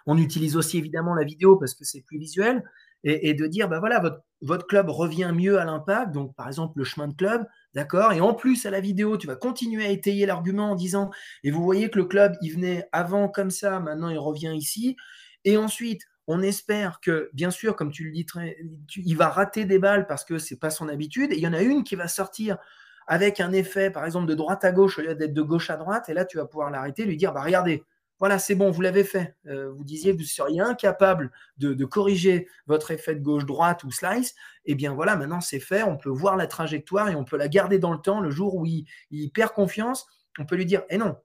On utilise aussi évidemment la vidéo parce que c'est plus visuel, et, de dire, bah voilà, votre, club revient mieux à l'impact, donc par exemple le chemin de club, d'accord Et en plus, à la vidéo, tu vas continuer à étayer l'argument en disant, et vous voyez que le club, il venait avant comme ça, maintenant il revient ici. Et ensuite, on espère que, bien sûr, comme tu le dis, très, il va rater des balles parce que c'est pas son habitude. Et il y en a une qui va sortir avec un effet, par exemple, de droite à gauche au lieu d'être de gauche à droite. Et là, tu vas pouvoir l'arrêter, lui dire, bah regardez, voilà, c'est bon, vous l'avez fait. Euh, vous disiez vous seriez incapable de, corriger votre effet de gauche-droite ou slice. Eh bien voilà, maintenant c'est fait. On peut voir la trajectoire et on peut la garder dans le temps. Le jour où il, perd confiance, on peut lui dire Eh non,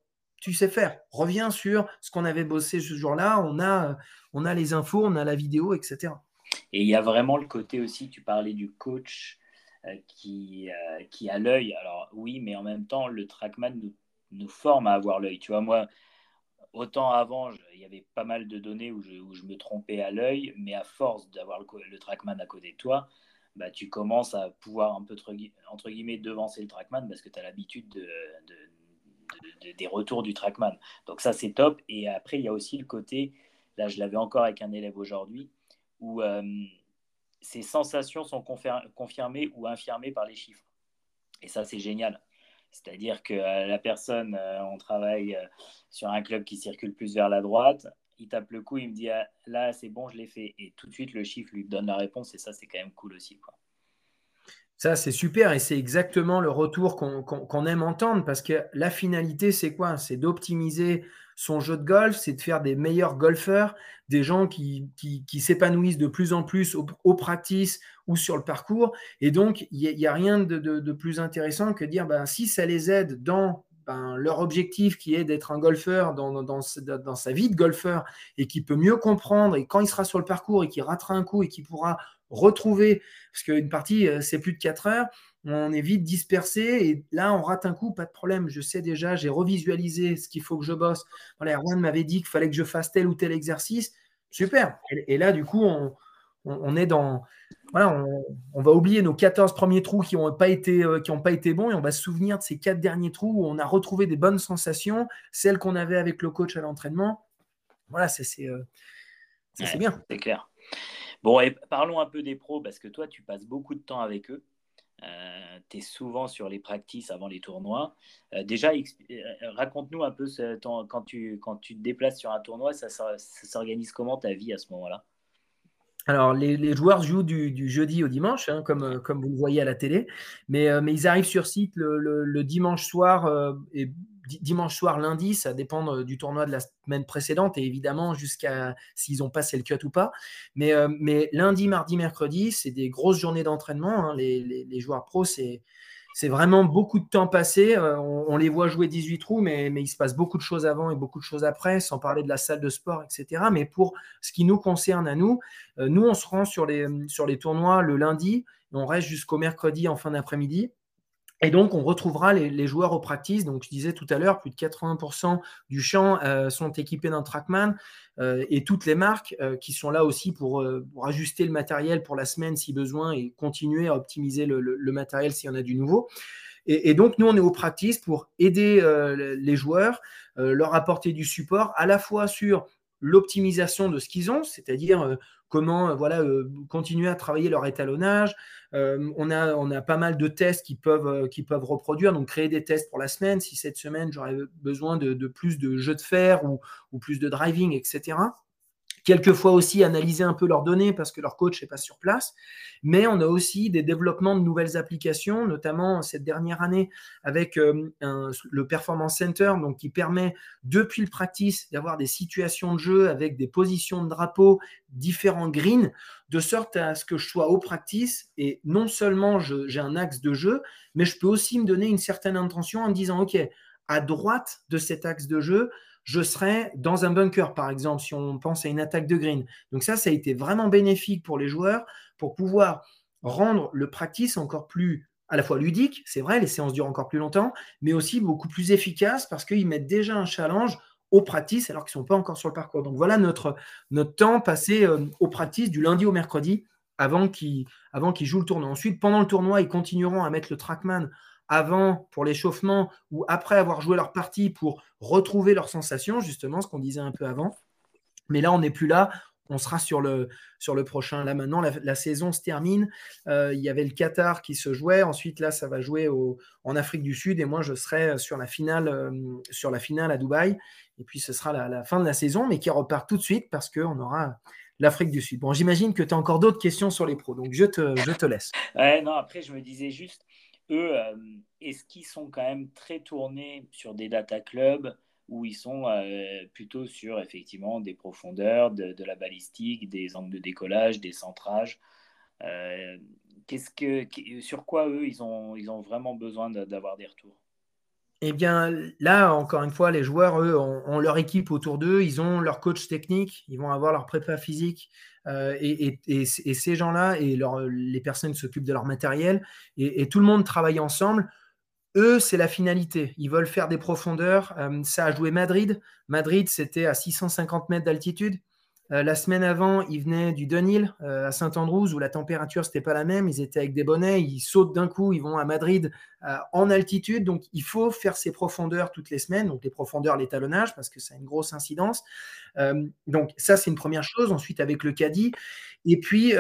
tu sais faire. Reviens sur ce qu'on avait bossé ce jour-là. On a, on a les infos, on a la vidéo, etc. Et il y a vraiment le côté aussi, tu parlais du coach euh, qui, euh, qui a l'œil. Alors oui, mais en même temps, le trackman nous, nous forme à avoir l'œil. Tu vois, moi, autant avant, il y avait pas mal de données où je, me trompais à l'œil, mais à force d'avoir le, trackman à côté de toi, bah, tu commences à pouvoir un peu, entre guillemets, devancer le trackman parce que tu as l'habitude de, des retours du trackman. Donc ça, c'est top. Et après, il y a aussi le côté, là, je l'avais encore avec un élève aujourd'hui, où euh, ces sensations sont confirmées ou infirmées par les chiffres. Et ça, c'est génial. C'est-à-dire que euh, la personne, euh, on travaille euh, sur un club qui circule plus vers la droite, il tape le coup, il me dit ah, là c'est bon, je l'ai fait. Et tout de suite, le chiffre lui donne la réponse et ça, c'est quand même cool aussi. Quoi. Ça, c'est super et c'est exactement le retour qu'on aime entendre parce que la finalité, c'est quoi? C'est d'optimiser son jeu de golf, c'est de faire des meilleurs golfeurs, des gens qui, s'épanouissent de plus en plus au, au, practice ou sur le parcours. Et donc, il n'y a, rien de, plus intéressant que dire, ben, si ça les aide dans ben, leur objectif qui est d'être un golfeur dans, dans, sa vie de golfeur et qui peut mieux comprendre, et quand il sera sur le parcours et qu'il ratera un coup et qu'il pourra retrouver, parce qu'une partie, euh, c'est plus de 4 heures, on est vite dispersé et là on rate un coup, pas de problème. Je sais déjà, j'ai revisualisé ce qu'il faut que je bosse. Voilà, Erwan m'avait dit qu'il fallait que je fasse tel ou tel exercice. Super. Et, là, du coup, on, est dans. Voilà, on, va oublier nos 14 premiers trous qui n'ont pas, été, euh, pas été bons et on va se souvenir de ces quatre derniers trous où on a retrouvé des bonnes sensations, celles qu'on avait avec le coach à l'entraînement. Voilà, c'est euh, bien. C'est clair. Bon, et parlons un peu des pros parce que toi, tu passes beaucoup de temps avec eux. Euh, tu es souvent sur les practices avant les tournois. Euh, déjà, euh, raconte-nous un peu quand, tu, quand tu te déplaces sur un tournoi, ça, s'organise comment ta vie à ce moment-là? Alors, les, joueurs jouent du, jeudi au dimanche, hein, comme, comme vous le voyez à la télé, mais, mais ils arrivent sur site le, dimanche soir et dimanche soir, lundi, ça dépend du tournoi de la semaine précédente et évidemment jusqu'à s'ils ont passé le cut ou pas. Mais, euh, lundi, mardi, mercredi, c'est des grosses journées d'entraînement. Hein. Les, joueurs pros, c'est. Vraiment beaucoup de temps passé. Euh, on, les voit jouer 18 trous, mais, mais, il se passe beaucoup de choses avant et beaucoup de choses après, sans parler de la salle de sport, etc. Mais pour ce qui nous concerne à nous, euh, nous, on se rend sur les, sur les tournois le lundi, on reste jusqu'au mercredi en fin d'après-midi. Et donc, on retrouvera les, joueurs au practice. Donc, je disais tout à l'heure, plus de 80% du champ euh, sont équipés d'un trackman euh, et toutes les marques euh, qui sont là aussi pour, ajuster le matériel pour la semaine si besoin et continuer à optimiser le, matériel s'il y en a du nouveau. Et, donc, nous, on est au practice pour aider les joueurs, leur apporter du support à la fois sur l'optimisation de ce qu'ils ont, c'est-à-dire comment voilà, continuer à travailler leur étalonnage, euh, on, a, pas mal de tests qui peuvent, euh, reproduire, donc créer des tests pour la semaine. Si cette semaine, j'aurais besoin de, plus de jeux de fer ou plus de driving, etc. Quelquefois aussi analyser un peu leurs données parce que leur coach n'est pas sur place. Mais on a aussi des développements de nouvelles applications, notamment cette dernière année avec euh, le Performance Center, donc qui permet depuis le practice d'avoir des situations de jeu avec des positions de drapeau, différents greens, de sorte à ce que je sois au practice et non seulement j'ai un axe de jeu, mais je peux aussi me donner une certaine intention en me disant, OK, à droite de cet axe de jeu, je serais dans un bunker, par exemple, si on pense à une attaque de green. Donc ça, ça a été vraiment bénéfique pour les joueurs pour pouvoir rendre le practice encore plus à la fois ludique, c'est vrai, les séances durent encore plus longtemps, mais aussi beaucoup plus efficace parce qu'ils mettent déjà un challenge au practice alors qu'ils ne sont pas encore sur le parcours. Donc voilà notre, temps passé euh, au practice du lundi au mercredi avant qu'ils jouent le tournoi. Ensuite, pendant le tournoi, ils continueront à mettre le trackman avant pour l'échauffement ou après avoir joué leur partie pour retrouver leurs sensations, justement, ce qu'on disait un peu avant. Mais là, on n'est plus là. on sera sur le, sur le prochain. Là maintenant, la, saison se termine. il y avait le Qatar qui se jouait. Ensuite, là, ça va jouer en Afrique du Sud. Et moi, je serai sur la finale, sur la finale à Dubaï. Et puis, ce sera la, fin de la saison, mais qui repart tout de suite parce qu'on aura l'Afrique du Sud. Bon, j'imagine que tu as encore d'autres questions sur les pros, donc je te, je te laisse. Ouais, non, après, je me disais juste, eux, euh, est-ce qu'ils sont quand même très tournés sur des data clubs où ils sont euh, plutôt sur effectivement des profondeurs, de, la balistique, des angles de décollage, des centrages euh, qu'est-ce que, Sur quoi eux, ils ont, ils ont vraiment besoin d'avoir des retours? Eh bien, là, encore une fois, les joueurs, eux, ont, leur équipe autour d'eux, ils ont leur coach technique, ils vont avoir leur prépa physique, euh, et, ces gens-là et les personnes qui s'occupent de leur matériel, et, tout le monde travaille ensemble. Eux, c'est la finalité. Ils veulent faire des profondeurs. Euh, ça a joué Madrid. Madrid, c'était à 650 mètres d'altitude. Euh, la semaine avant, ils venaient du Dunhill euh, à Saint-Andrews où la température n'était pas la même. Ils étaient avec des bonnets, ils sautent d'un coup, ils vont à Madrid euh, en altitude. Donc il faut faire ces profondeurs toutes les semaines. Donc les profondeurs, l'étalonnage parce que ça a une grosse incidence. donc ça c'est une première chose. Ensuite avec le caddie et puis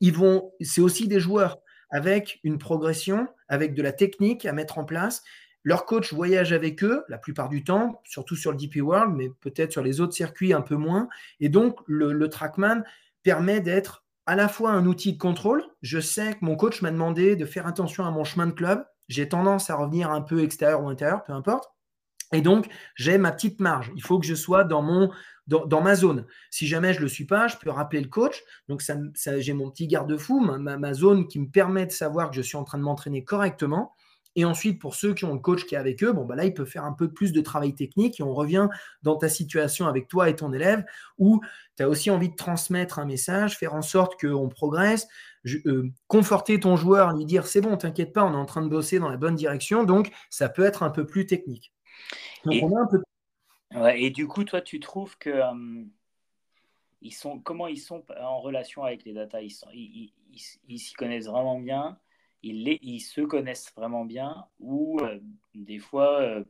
ils vont. C'est aussi des joueurs avec une progression, avec de la technique à mettre en place. Leur coach voyage avec eux la plupart du temps, surtout sur le DP World, mais peut-être sur les autres circuits un peu moins. Et donc, le, Trackman permet d'être à la fois un outil de contrôle. Je sais que mon coach m'a demandé de faire attention à mon chemin de club. J'ai tendance à revenir un peu extérieur ou intérieur, peu importe. Et donc, j'ai ma petite marge. Il faut que je sois dans, mon, dans, ma zone. Si jamais je ne le suis pas, je peux rappeler le coach. Donc, j'ai mon petit garde-fou, ma, zone qui me permet de savoir que je suis en train de m'entraîner correctement. Et ensuite, pour ceux qui ont le coach qui est avec eux, bon, bah là, il peut faire un peu plus de travail technique. Et on revient dans ta situation avec toi et ton élève, où tu as aussi envie de transmettre un message, faire en sorte qu'on progresse, euh, conforter ton joueur, lui dire c'est bon, t'inquiète pas, on est en train de bosser dans la bonne direction. Donc, ça peut être un peu plus technique. et, on a un peu... et du coup, toi, tu trouves que. Euh, ils sont, comment ils sont en relation avec les data? Ils s'y connaissent vraiment bien? Ils, se connaissent vraiment bien ou euh, des fois euh,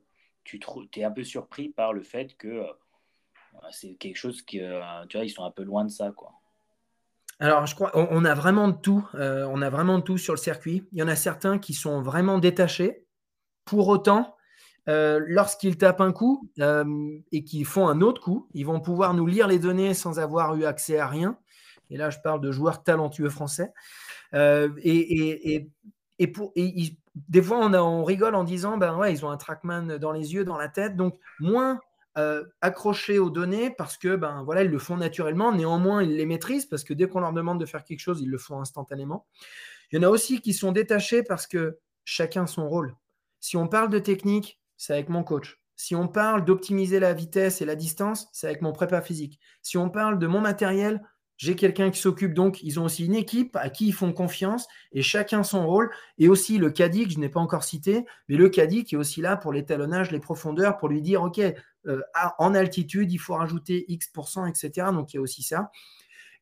tu es un peu surpris par le fait que euh, c'est quelque chose que tu vois ils sont un peu loin de ça quoi. Alors, je crois on, a vraiment de tout. on a vraiment de tout sur le circuit. Il y en a certains qui sont vraiment détachés. Pour autant, lorsqu'ils tapent un coup et qu'ils font un autre coup, ils vont pouvoir nous lire les données sans avoir eu accès à rien. Et là, je parle de joueurs talentueux français. Euh, et, et, pour, des fois, on, on, rigole en disant, ben ouais, ils ont un trackman dans les yeux, dans la tête, donc moins euh, accrochés aux données parce que ben voilà, ils le font naturellement. Néanmoins, ils les maîtrisent parce que dès qu'on leur demande de faire quelque chose, ils le font instantanément. Il y en a aussi qui sont détachés parce que chacun son rôle. Si on parle de technique, c'est avec mon coach. Si on parle d'optimiser la vitesse et la distance, c'est avec mon prépa physique. Si on parle de mon matériel, j'ai quelqu'un qui s'occupe, donc ils ont aussi une équipe à qui ils font confiance et chacun son rôle. Et aussi le caddie je n'ai pas encore cité, mais le caddie est aussi là pour l'étalonnage, les profondeurs, pour lui dire, OK, euh, en altitude, il faut rajouter X%, etc. Donc il y a aussi ça.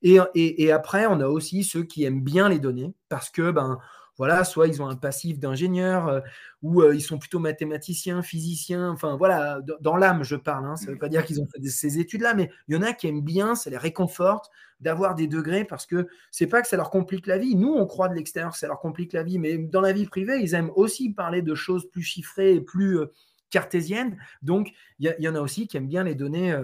Et, et, après, on a aussi ceux qui aiment bien les données parce que ben, voilà, soit ils ont un passif d'ingénieur, euh, ou euh, ils sont plutôt mathématiciens, physiciens, enfin voilà, dans l'âme je parle, hein. ça ne veut pas dire qu'ils ont fait ces études-là, mais il y en a qui aiment bien, ça les réconforte d'avoir des degrés parce que c'est pas que ça leur complique la vie. Nous, on croit de l'extérieur ça leur complique la vie, mais dans la vie privée, ils aiment aussi parler de choses plus chiffrées et plus euh, cartésiennes. Donc, il y, en a aussi qui aiment bien les données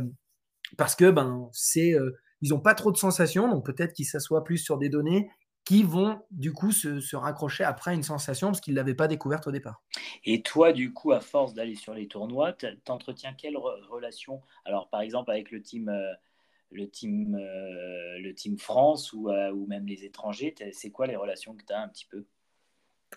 parce que ben, c'est ils n'ont pas trop de sensations, donc peut-être qu'ils s'assoient plus sur des données qui vont du coup se, raccrocher après une sensation parce qu'ils ne l'avaient pas découverte au départ. Et toi, du coup, à force d'aller sur les tournois, t'entretiens quelle relation? Alors, par exemple, avec le team, euh, le team, euh, le team France ou, euh, ou même les étrangers, c'est quoi les relations que tu as un petit peu?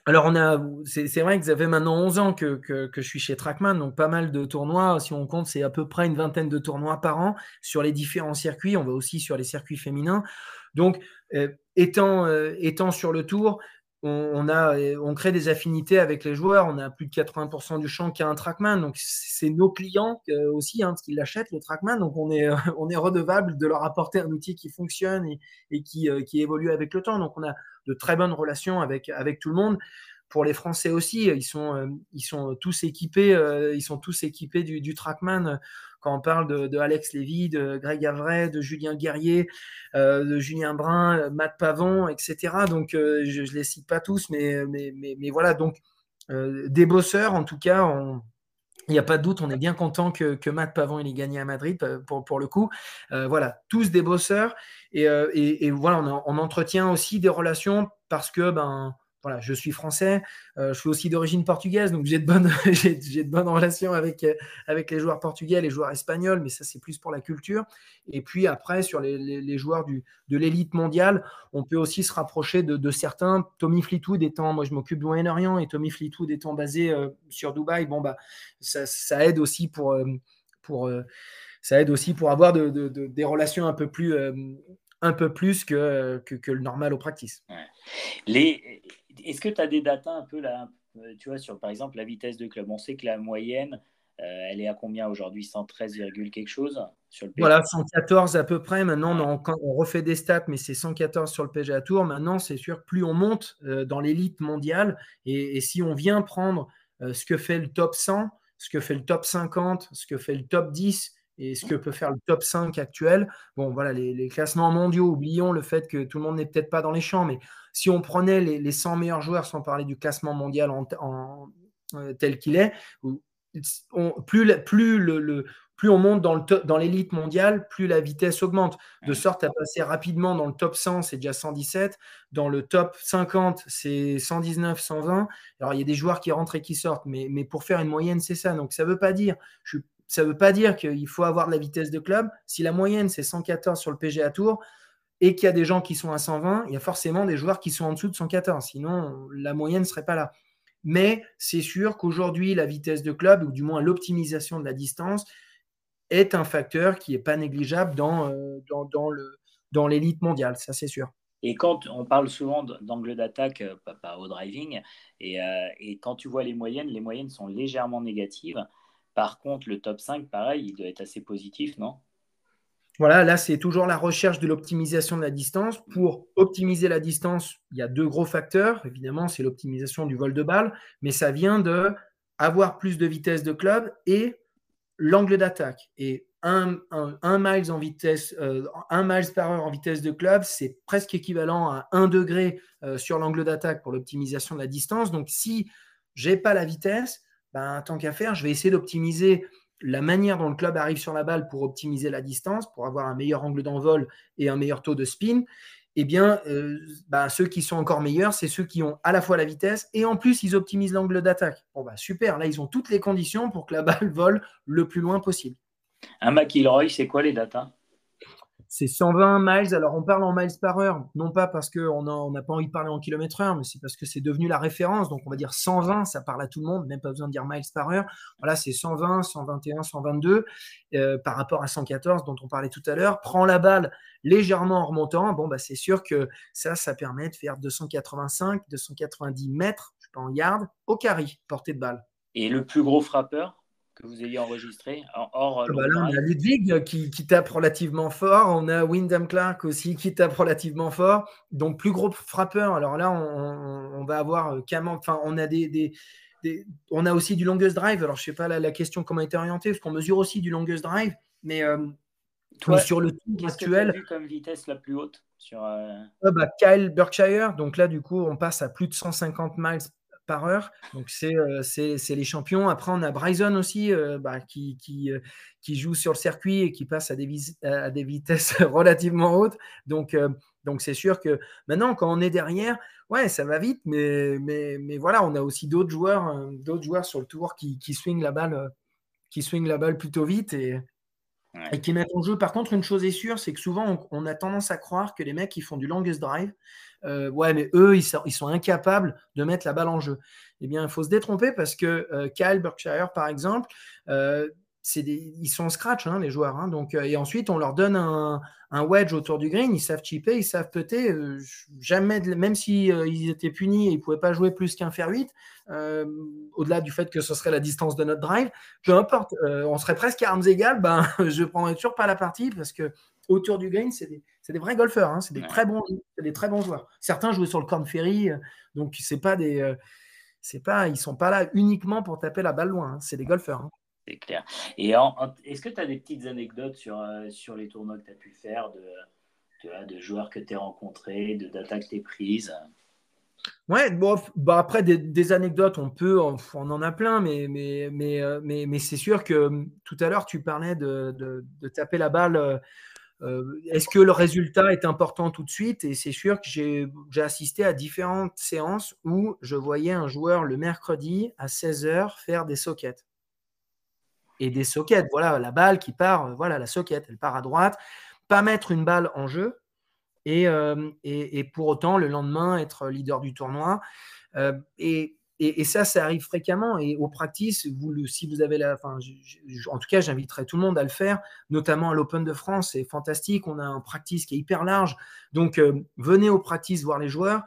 Alors, on a, c'est, vrai que ça fait maintenant 11 ans que, que, je suis chez Trackman, donc pas mal de tournois. Si on compte, c'est à peu près une vingtaine de tournois par an sur les différents circuits. On va aussi sur les circuits féminins. Donc, euh, étant, euh, étant sur le tour, on, a, on crée des affinités avec les joueurs. On a plus de 80% du champ qui a un Trackman. Donc, c'est nos clients euh, aussi, hein, parce qu'ils l'achètent, le Trackman. Donc, on est, on est redevable de leur apporter un outil qui fonctionne et, qui, qui évolue avec le temps. Donc, on a de très bonnes relations avec, avec tout le monde. Pour les Français aussi, ils sont, ils sont tous équipés, ils sont tous équipés du, du Trackman quand on parle de, Alex Lévy, de Greg Avray, de Julien Guerrier, de Julien Brun, Matt Pavon, etc. Donc, je ne les cite pas tous, mais, mais, mais, voilà. Donc, des bosseurs, en tout cas, il n'y a pas de doute, on est bien content que, que, Matt Pavon ait gagné à Madrid pour, pour le coup. voilà, tous des bosseurs. Et, et, voilà, on, on, entretient aussi des relations parce que ben, voilà, je suis français, euh, je suis aussi d'origine portugaise, donc j'ai de bonnes, j'ai, de bonnes relations avec, euh, avec les joueurs portugais, les joueurs espagnols, mais ça c'est plus pour la culture. Et puis après, sur les, les, joueurs du, de l'élite mondiale, on peut aussi se rapprocher de, de, certains. Tommy Fleetwood étant, moi je m'occupe du Moyen-Orient, et Tommy Fleetwood étant basé euh, sur Dubaï, bon bah ça, aide aussi pour, pour ça aide aussi pour avoir de, de, des relations un peu plus un peu plus que, que, que, le normal au practice. Les, est-ce que tu as des datas un peu là, euh, tu vois, sur par exemple la vitesse de club? On sait que la moyenne, euh, elle est à combien aujourd'hui? 113, quelque chose sur le PGA Voilà, 114 à peu près. Maintenant, on, refait des stats, mais c'est 114 sur le PGA Tour. Maintenant, c'est sûr plus on monte euh, dans l'élite mondiale, et, si on vient prendre ce que fait le top 100, ce que fait le top 50, ce que fait le top 10, et ce que peut faire le top 5 actuel. Bon, voilà, les, classements mondiaux, oublions le fait que tout le monde n'est peut-être pas dans les champs, mais si on prenait les, 100 meilleurs joueurs, sans parler du classement mondial en, euh, tel qu'il est, plus, plus le, plus on monte dans l'élite mondiale, plus la vitesse augmente, de sorte à passer rapidement dans le top 100, c'est déjà 117, dans le top 50, c'est 119, 120. Alors il y a des joueurs qui rentrent et qui sortent, mais, mais pour faire une moyenne, c'est ça. Donc ça ne veut pas dire, je suis ça ne veut pas dire qu'il faut avoir de la vitesse de club. Si la moyenne, c'est 114 sur le PGA Tour et qu'il y a des gens qui sont à 120, il y a forcément des joueurs qui sont en dessous de 114. Sinon, la moyenne ne serait pas là. Mais c'est sûr qu'aujourd'hui, la vitesse de club, ou du moins l'optimisation de la distance, est un facteur qui n'est pas négligeable dans, euh, dans l'élite mondiale, ça c'est sûr. Et quand on parle souvent d'angle d'attaque, euh, pas, au driving, et, euh, et, quand tu vois les moyennes, les moyennes sont légèrement négatives. Par contre, le top 5, pareil, il doit être assez positif, non? Voilà, là, c'est toujours la recherche de l'optimisation de la distance. Pour optimiser la distance, il y a deux gros facteurs. Évidemment, c'est l'optimisation du vol de balle, mais ça vient de avoir plus de vitesse de club et l'angle d'attaque. Et un, miles en vitesse, euh, miles par heure en vitesse de club, c'est presque équivalent à 1 degré euh, sur l'angle d'attaque pour l'optimisation de la distance. Donc, si j'ai pas la vitesse, ben, tant qu'à faire, je vais essayer d'optimiser la manière dont le club arrive sur la balle pour optimiser la distance, pour avoir un meilleur angle d'envol et un meilleur taux de spin. Eh bien, euh, ben, ceux qui sont encore meilleurs, c'est ceux qui ont à la fois la vitesse et en plus, ils optimisent l'angle d'attaque. Bon, bah, super, là, ils ont toutes les conditions pour que la balle vole le plus loin possible. Un McIlroy, c'est quoi les datas? C'est 120 miles. Alors, on parle en miles par heure, non pas parce qu'on n'a pas envie de parler en kilomètres heure, mais c'est parce que c'est devenu la référence. Donc, on va dire 120, ça parle à tout le monde, même pas besoin de dire miles par heure. Voilà, c'est 120, 121, 122 par rapport à 114 dont on parlait tout à l'heure. Prends la balle légèrement en remontant. Bon, bah, c'est sûr que ça, ça permet de faire 285, 290 mètres, je sais pas en yard, au carry, portée de balle. Et le plus gros frappeur? Que vous ayez enregistré hors ah bah là, On a Ludwig qui, qui, tape relativement fort. On a Wyndham Clark aussi qui tape relativement fort. Donc, plus gros frappeur. Alors là, on, on va avoir euh, Enfin, on a des, des, on a aussi du longest drive. Alors, je sais pas la, question comment été orientée, parce qu'on mesure aussi du longest drive. Mais, euh, sur le tour actuel. Que vu comme vitesse la plus haute sur, euh, ah bah, Kyle Berkshire. Donc là, du coup, on passe à plus de 150 miles par heure. Donc, euh, c'est les champions. Après, on a Bryson aussi euh, bah, qui, qui, euh, qui, joue sur le circuit et qui passe à des, à vitesses relativement hautes. Donc, c'est sûr que maintenant, quand on est derrière, ouais, ça va vite, mais, mais, mais voilà, on a aussi d'autres joueurs, joueurs sur le tour qui, qui swing la balle, qui la balle plutôt vite et, et qui mettent en jeu. Par contre, une chose est sûre, c'est que souvent, on, a tendance à croire que les mecs qui font du longest drive, euh, ouais, mais eux, ils sont, incapables de mettre la balle en jeu. Eh bien, il faut se détromper parce que euh, Kyle Berkshire, par exemple, euh, ils sont scratch, hein, les joueurs. Hein. donc, et ensuite, on leur donne un, wedge autour du green, ils savent chipper, ils savent peter. jamais, même si ils étaient punis et ils ne pouvaient pas jouer plus qu'un fer 8, au-delà du fait que ce serait la distance de notre drive, peu importe, on serait presque à armes égales, ben, je ne prendrais toujours pas la partie parce que autour du green, c'est des, des, vrais golfeurs, hein, c'est des, très bons, des très bons joueurs. Certains jouaient sur le Corn Ferry, euh, donc c'est pas des. Euh, c'est pas, ils sont pas là uniquement pour taper la balle loin. C'est des golfeurs. C'est clair. Et est-ce que tu as des petites anecdotes sur, euh, sur les tournois que tu as pu faire, de, de joueurs que tu as rencontrés, d'attaques que tu as prises? Ouais, bon, bah après des, anecdotes, on peut, on, en a plein, mais, mais, mais, euh, mais, mais c'est sûr que hum, tout à l'heure, tu parlais de, de, taper la balle. Euh, est-ce que le résultat est important tout de suite? Et c'est sûr que j'ai assisté à différentes séances où je voyais un joueur le mercredi à 16h faire des sockets. Et des sockets, voilà, la balle qui part, voilà, la socket, elle part à droite. Pas mettre une balle en jeu, euh, et, pour autant le lendemain être leader du tournoi. Euh, et, ça, ça arrive fréquemment. Et au practice, vous, si vous avez la, en tout cas, j'inviterai tout le monde à le faire, notamment à l'Open de France. C'est fantastique. On a un practice qui est hyper large. Donc, euh, venez au practice voir les joueurs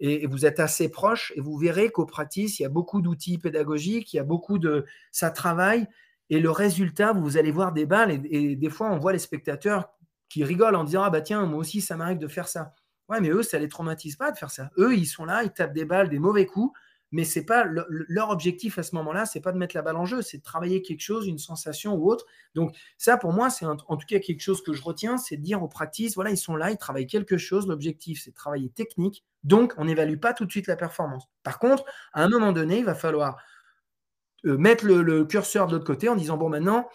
et, vous êtes assez proche et vous verrez qu'au practice, il y a beaucoup d'outils pédagogiques, il y a beaucoup de, ça travaille. Et le résultat, vous allez voir des balles et, des fois, on voit les spectateurs qui rigolent en disant Ah bah tiens, moi aussi, ça m'arrive de faire ça. Ouais, mais eux, ça les traumatise pas de faire ça. Eux, ils sont là, ils tapent des balles, des mauvais coups, mais c'est pas leur objectif à ce moment-là, c'est pas de mettre la balle en jeu, c'est de travailler quelque chose, une sensation ou autre. Donc ça, pour moi, c'est en tout cas quelque chose que je retiens, c'est de dire aux practices, voilà, ils sont là, ils travaillent quelque chose. L'objectif, c'est de travailler technique. Donc, on n'évalue pas tout de suite la performance. Par contre, à un moment donné, il va falloir mettre le, le curseur de l'autre côté en disant bon, maintenant,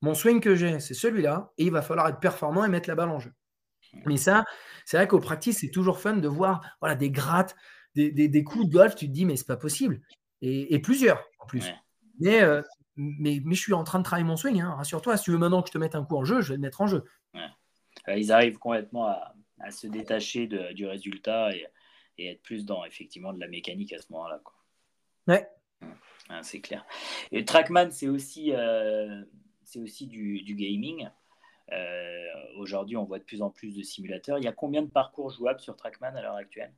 mon swing que j'ai, c'est celui-là, et il va falloir être performant et mettre la balle en jeu. Mais ça, c'est vrai qu'au practice, c'est toujours fun de voir voilà, des grattes, des, coups de golf, tu te dis, mais c'est pas possible. Et, plusieurs en plus. Euh, mais, mais, je suis en train de travailler mon swing, hein. rassure-toi. Si tu veux maintenant que je te mette un coup en jeu, je vais le mettre en jeu. Euh, ils arrivent complètement à, se détacher du résultat et, être plus dans effectivement de la mécanique à ce moment-là. Ouais. C'est clair. Trackman, c'est aussi euh, aussi du, gaming. Euh, aujourd'hui, on voit de plus en plus de simulateurs. Il y a combien de parcours jouables sur Trackman à l'heure actuelle?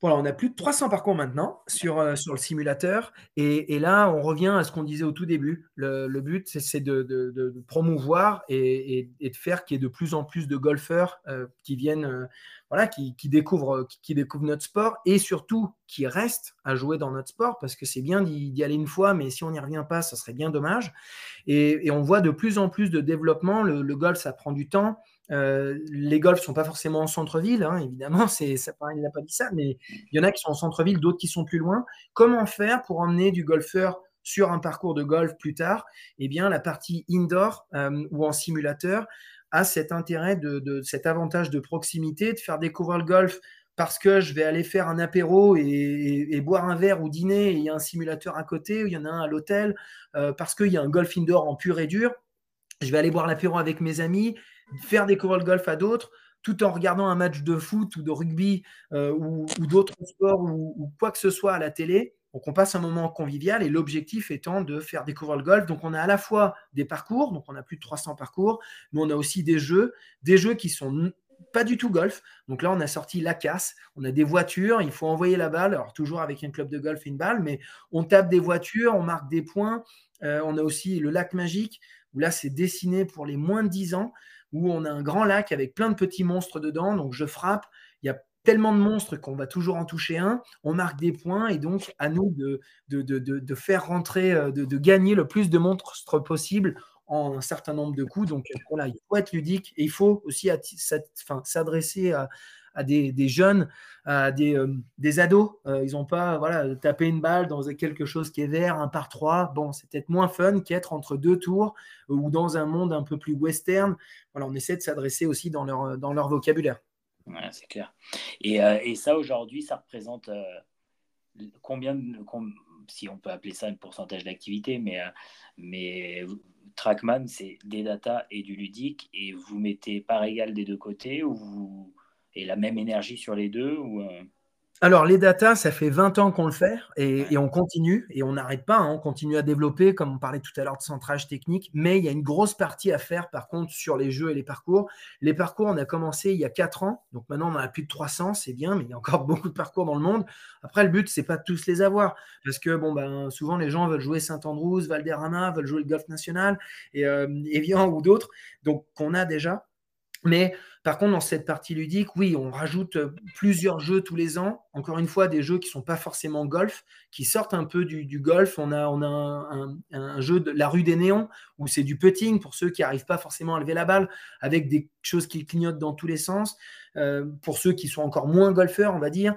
Voilà, on a plus de 300 parcours maintenant sur, euh, sur le simulateur. Et, là, on revient à ce qu'on disait au tout début. Le, but, c'est de, promouvoir et, de faire qu'il y ait de plus en plus de golfeurs euh, qui viennent, voilà, qui, découvrent, qui, découvrent notre sport et surtout qui restent à jouer dans notre sport parce que c'est bien d'y aller une fois, mais si on n'y revient pas, ça serait bien dommage. Et, on voit de plus en plus de développement. Le, golf, ça prend du temps. Euh, les golfs ne sont pas forcément en centre-ville, hein, évidemment, ça, il n'a pas dit ça, mais il y en a qui sont en centre-ville, d'autres qui sont plus loin. Comment faire pour emmener du golfeur sur un parcours de golf plus tard? Eh bien, la partie indoor euh, ou en simulateur a cet intérêt, de, cet avantage de proximité, de faire découvrir le golf parce que je vais aller faire un apéro et, boire un verre ou dîner, et il y a un simulateur à côté, il y en a un à l'hôtel, euh, parce qu'il y a un golf indoor en pur et dur. Je vais aller boire l'apéro avec mes amis, faire découvrir le golf à d'autres, tout en regardant un match de foot ou de rugby euh, ou, d'autres sports ou, quoi que ce soit à la télé. Donc on passe un moment convivial et l'objectif étant de faire découvrir le golf. Donc on a à la fois des parcours, donc on a plus de 300 parcours, mais on a aussi des jeux, des jeux qui sont pas du tout golf. Donc là, on a sorti la casse. On a des voitures. Il faut envoyer la balle. Alors, toujours avec un club de golf et une balle, mais on tape des voitures, on marque des points. Euh, on a aussi le lac magique, où là, c'est dessiné pour les moins de 10 ans, où on a un grand lac avec plein de petits monstres dedans. Donc, je frappe. Il y a tellement de monstres qu'on va toujours en toucher un. On marque des points et donc, à nous de, faire rentrer, euh, de, gagner le plus de monstres possible en un certain nombre de coups. Donc voilà, il faut être ludique et il faut aussi s'adresser à, des, jeunes, à des, euh, ados. Euh, ils n'ont pas voilà, taper une balle dans quelque chose qui est vert, un par trois. Bon, c'est peut-être moins fun qu'être entre deux tours ou dans un monde un peu plus western. Voilà, on essaie de s'adresser aussi dans leur, dans leur vocabulaire. Ouais, c'est clair. Et, euh, et ça, aujourd'hui, ça représente combien, si on peut appeler ça un pourcentage d'activité, mais, mais Trackman, c'est des data et du ludique, et vous mettez par égal des deux côtés, ou vous... et la même énergie sur les deux ou, euh, alors, les data, ça fait 20 ans qu'on le fait et, on continue et on n'arrête pas. Hein. on continue à développer, comme on parlait tout à l'heure de centrage technique, mais il y a une grosse partie à faire par contre sur les jeux et les parcours. Les parcours, on a commencé il y a 4 ans, donc maintenant on en a plus de 300, c'est bien, mais il y a encore beaucoup de parcours dans le monde. Après, le but, c'est pas de tous les avoir parce que bon, ben, souvent les gens veulent jouer Saint-Andrews, Valderrama, veulent jouer le Golf National et euh, Evian ou d'autres, donc qu'on a déjà. Mais par contre, dans cette partie ludique, oui, on rajoute euh, plusieurs jeux tous les ans. Encore une fois, des jeux qui ne sont pas forcément golf, qui sortent un peu du, golf. On a, un, jeu de la rue des néons, où c'est du putting pour ceux qui n'arrivent pas forcément à lever la balle, avec des choses qui clignotent dans tous les sens. Euh, pour ceux qui sont encore moins golfeurs, on va dire.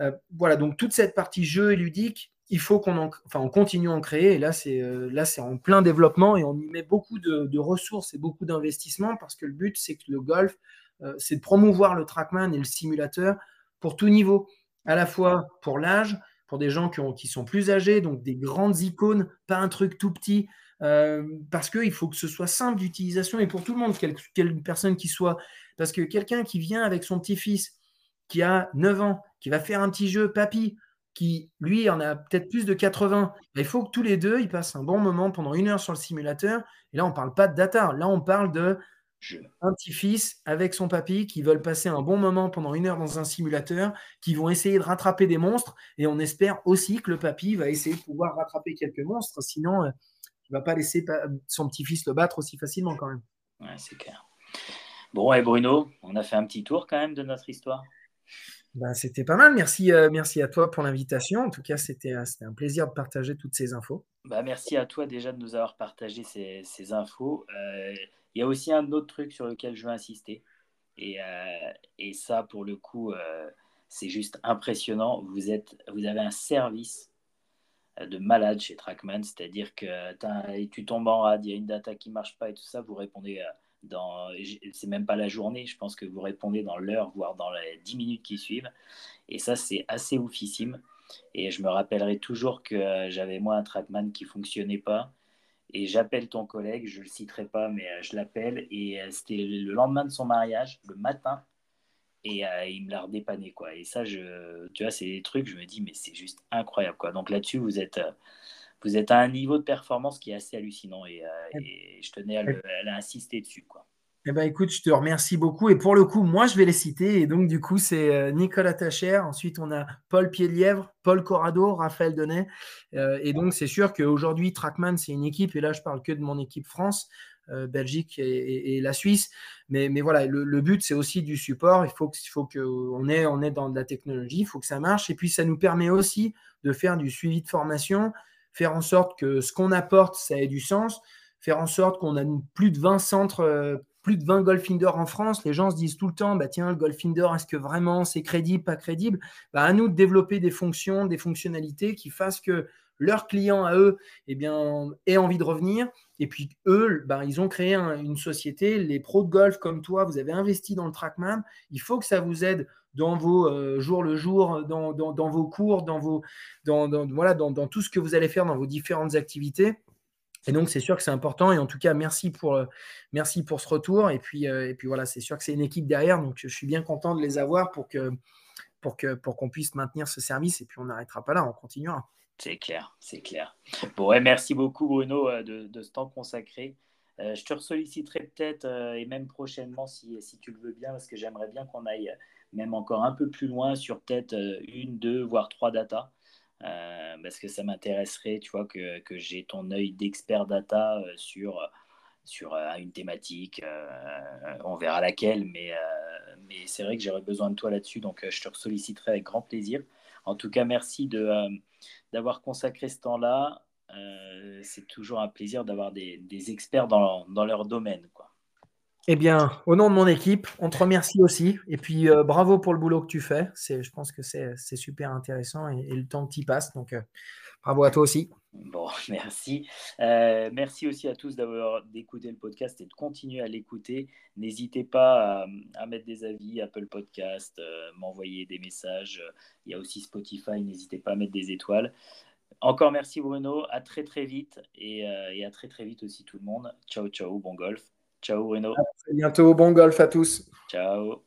Euh, voilà, donc toute cette partie jeu et ludique, il faut qu'on continue à en créer. Et là, c'est là, c'est en plein développement et on y met beaucoup de, ressources et beaucoup d'investissements parce que le but, c'est que le golf, euh, c'est de promouvoir le trackman et le simulateur pour tout niveau, à la fois pour l'âge, pour des gens qui, sont plus âgés, donc des grandes icônes, pas un truc tout petit, euh, parce qu'il faut que ce soit simple d'utilisation et pour tout le monde, quelle, personne qui soit. Parce que quelqu'un qui vient avec son petit-fils, qui a 9 ans, qui va faire un petit jeu, papy, qui lui en a peut-être plus de 80, il faut que tous les deux, ils passent un bon moment pendant une heure sur le simulateur. Et là, on ne parle pas de data, là, on parle de un petit-fils avec son papy qui veulent passer un bon moment pendant une heure dans un simulateur, qui vont essayer de rattraper des monstres, et on espère aussi que le papy va essayer de pouvoir rattraper quelques monstres, sinon euh, il ne va pas laisser son petit-fils le battre aussi facilement quand même. Ouais, c'est clair. Bon, et Bruno, on a fait un petit tour quand même de notre histoire. Ben, c'était pas mal. Merci, euh, merci à toi pour l'invitation. En tout cas, c'était euh, un plaisir de partager toutes ces infos. Bah, merci à toi déjà de nous avoir partagé ces, ces infos. Il y a aussi un autre truc sur lequel je veux insister. Et, euh, et ça, pour le coup, euh, c'est juste impressionnant. Vous, êtes, vous avez un service euh, de malade chez Trackman, c'est-à-dire que tu tombes en rade, il y a une data qui marche pas et tout ça, vous répondez c'est même pas la journée, je pense que vous répondez dans l'heure, voire dans les 10 minutes qui suivent. Et ça, c'est assez oufissime. Et je me rappellerai toujours que j'avais moi un Trackman qui fonctionnait pas et j'appelle ton collègue, je le citerai pas, mais euh, je l'appelle. Et euh, c'était le lendemain de son mariage, le matin. Et euh, il me l'a redépanné. Quoi. Et ça, tu vois, c'est des trucs, je me dis, mais c'est juste incroyable. Quoi. Donc là-dessus, vous êtes, vous êtes à un niveau de performance qui est assez hallucinant. Et, et je tenais à, le, à insister dessus. Quoi. Eh ben, écoute, je te remercie beaucoup. Et pour le coup, moi, je vais les citer. Et donc, du coup, c'est euh, Nicolas Tacher. Ensuite, on a Paul Piedlièvre, Paul Corrado, Raphaël Denet. Euh, et donc, c'est sûr qu'aujourd'hui, Trackman, c'est une équipe. Et là, je parle que de mon équipe France, euh, Belgique et, la Suisse. Mais, mais voilà, le, but, c'est aussi du support. Il faut, qu'il faut qu'on ait, on est dans de la technologie. Il faut que ça marche. Et puis, ça nous permet aussi de faire du suivi de formation, faire en sorte que ce qu'on apporte, ça ait du sens faire en sorte qu'on a plus de 20 centres plus de 20 Goldfinger en France, les gens se disent tout le temps, bah tiens, le Goldfinger, est-ce que vraiment c'est crédible, pas crédible? Bah, À nous de développer des fonctions, des fonctionnalités qui fassent que leurs clients à eux eh bien, aient envie de revenir. Et puis eux, bah, ils ont créé une société, les pros de golf comme toi, vous avez investi dans le Trackman. Il faut que ça vous aide dans vos euh, jours le jour, dans, vos cours, dans, vos, dans, voilà, dans, tout ce que vous allez faire dans vos différentes activités. Et donc, c'est sûr que c'est important. Et en tout cas, merci pour, euh, merci pour ce retour. Et puis, euh, et puis voilà, c'est sûr que c'est une équipe derrière. Donc, je suis bien content de les avoir pour que pour que pour qu'on puisse maintenir ce service. Et puis, on n'arrêtera pas là, on continuera. C'est clair, c'est clair. Bon, ouais, merci beaucoup, Bruno, de, de ce temps consacré. je te solliciterai peut-être, et même prochainement, si, si tu le veux bien, parce que j'aimerais bien qu'on aille même encore un peu plus loin sur peut-être une, deux, voire trois datas. Euh, parce que ça m'intéresserait, tu vois, que, j'ai ton œil d'expert data euh, sur, sur euh, une thématique. on verra laquelle, mais, c'est vrai que j'aurais besoin de toi là-dessus, donc je te solliciterai avec grand plaisir. En tout cas, merci d'avoir consacré ce temps-là. c'est toujours un plaisir d'avoir des, des experts dans, dans leur domaine. Quoi. Eh bien, au nom de mon équipe, on te remercie aussi. Et puis, euh, bravo pour le boulot que tu fais. je pense que c'est, super intéressant et, le temps qui passe. Donc, euh, bravo à toi aussi. Bon, merci. Euh, merci aussi à tous d'avoir d'écouter le podcast et de continuer à l'écouter. N'hésitez pas à, mettre des avis, Apple Podcast, m'envoyer des messages. Il y a aussi Spotify. N'hésitez pas à mettre des étoiles. Encore merci Bruno. À très très vite et à très très vite aussi tout le monde. Ciao ciao. Bon golf. Ciao Bruno. À très bientôt. Bon golf à tous. Ciao.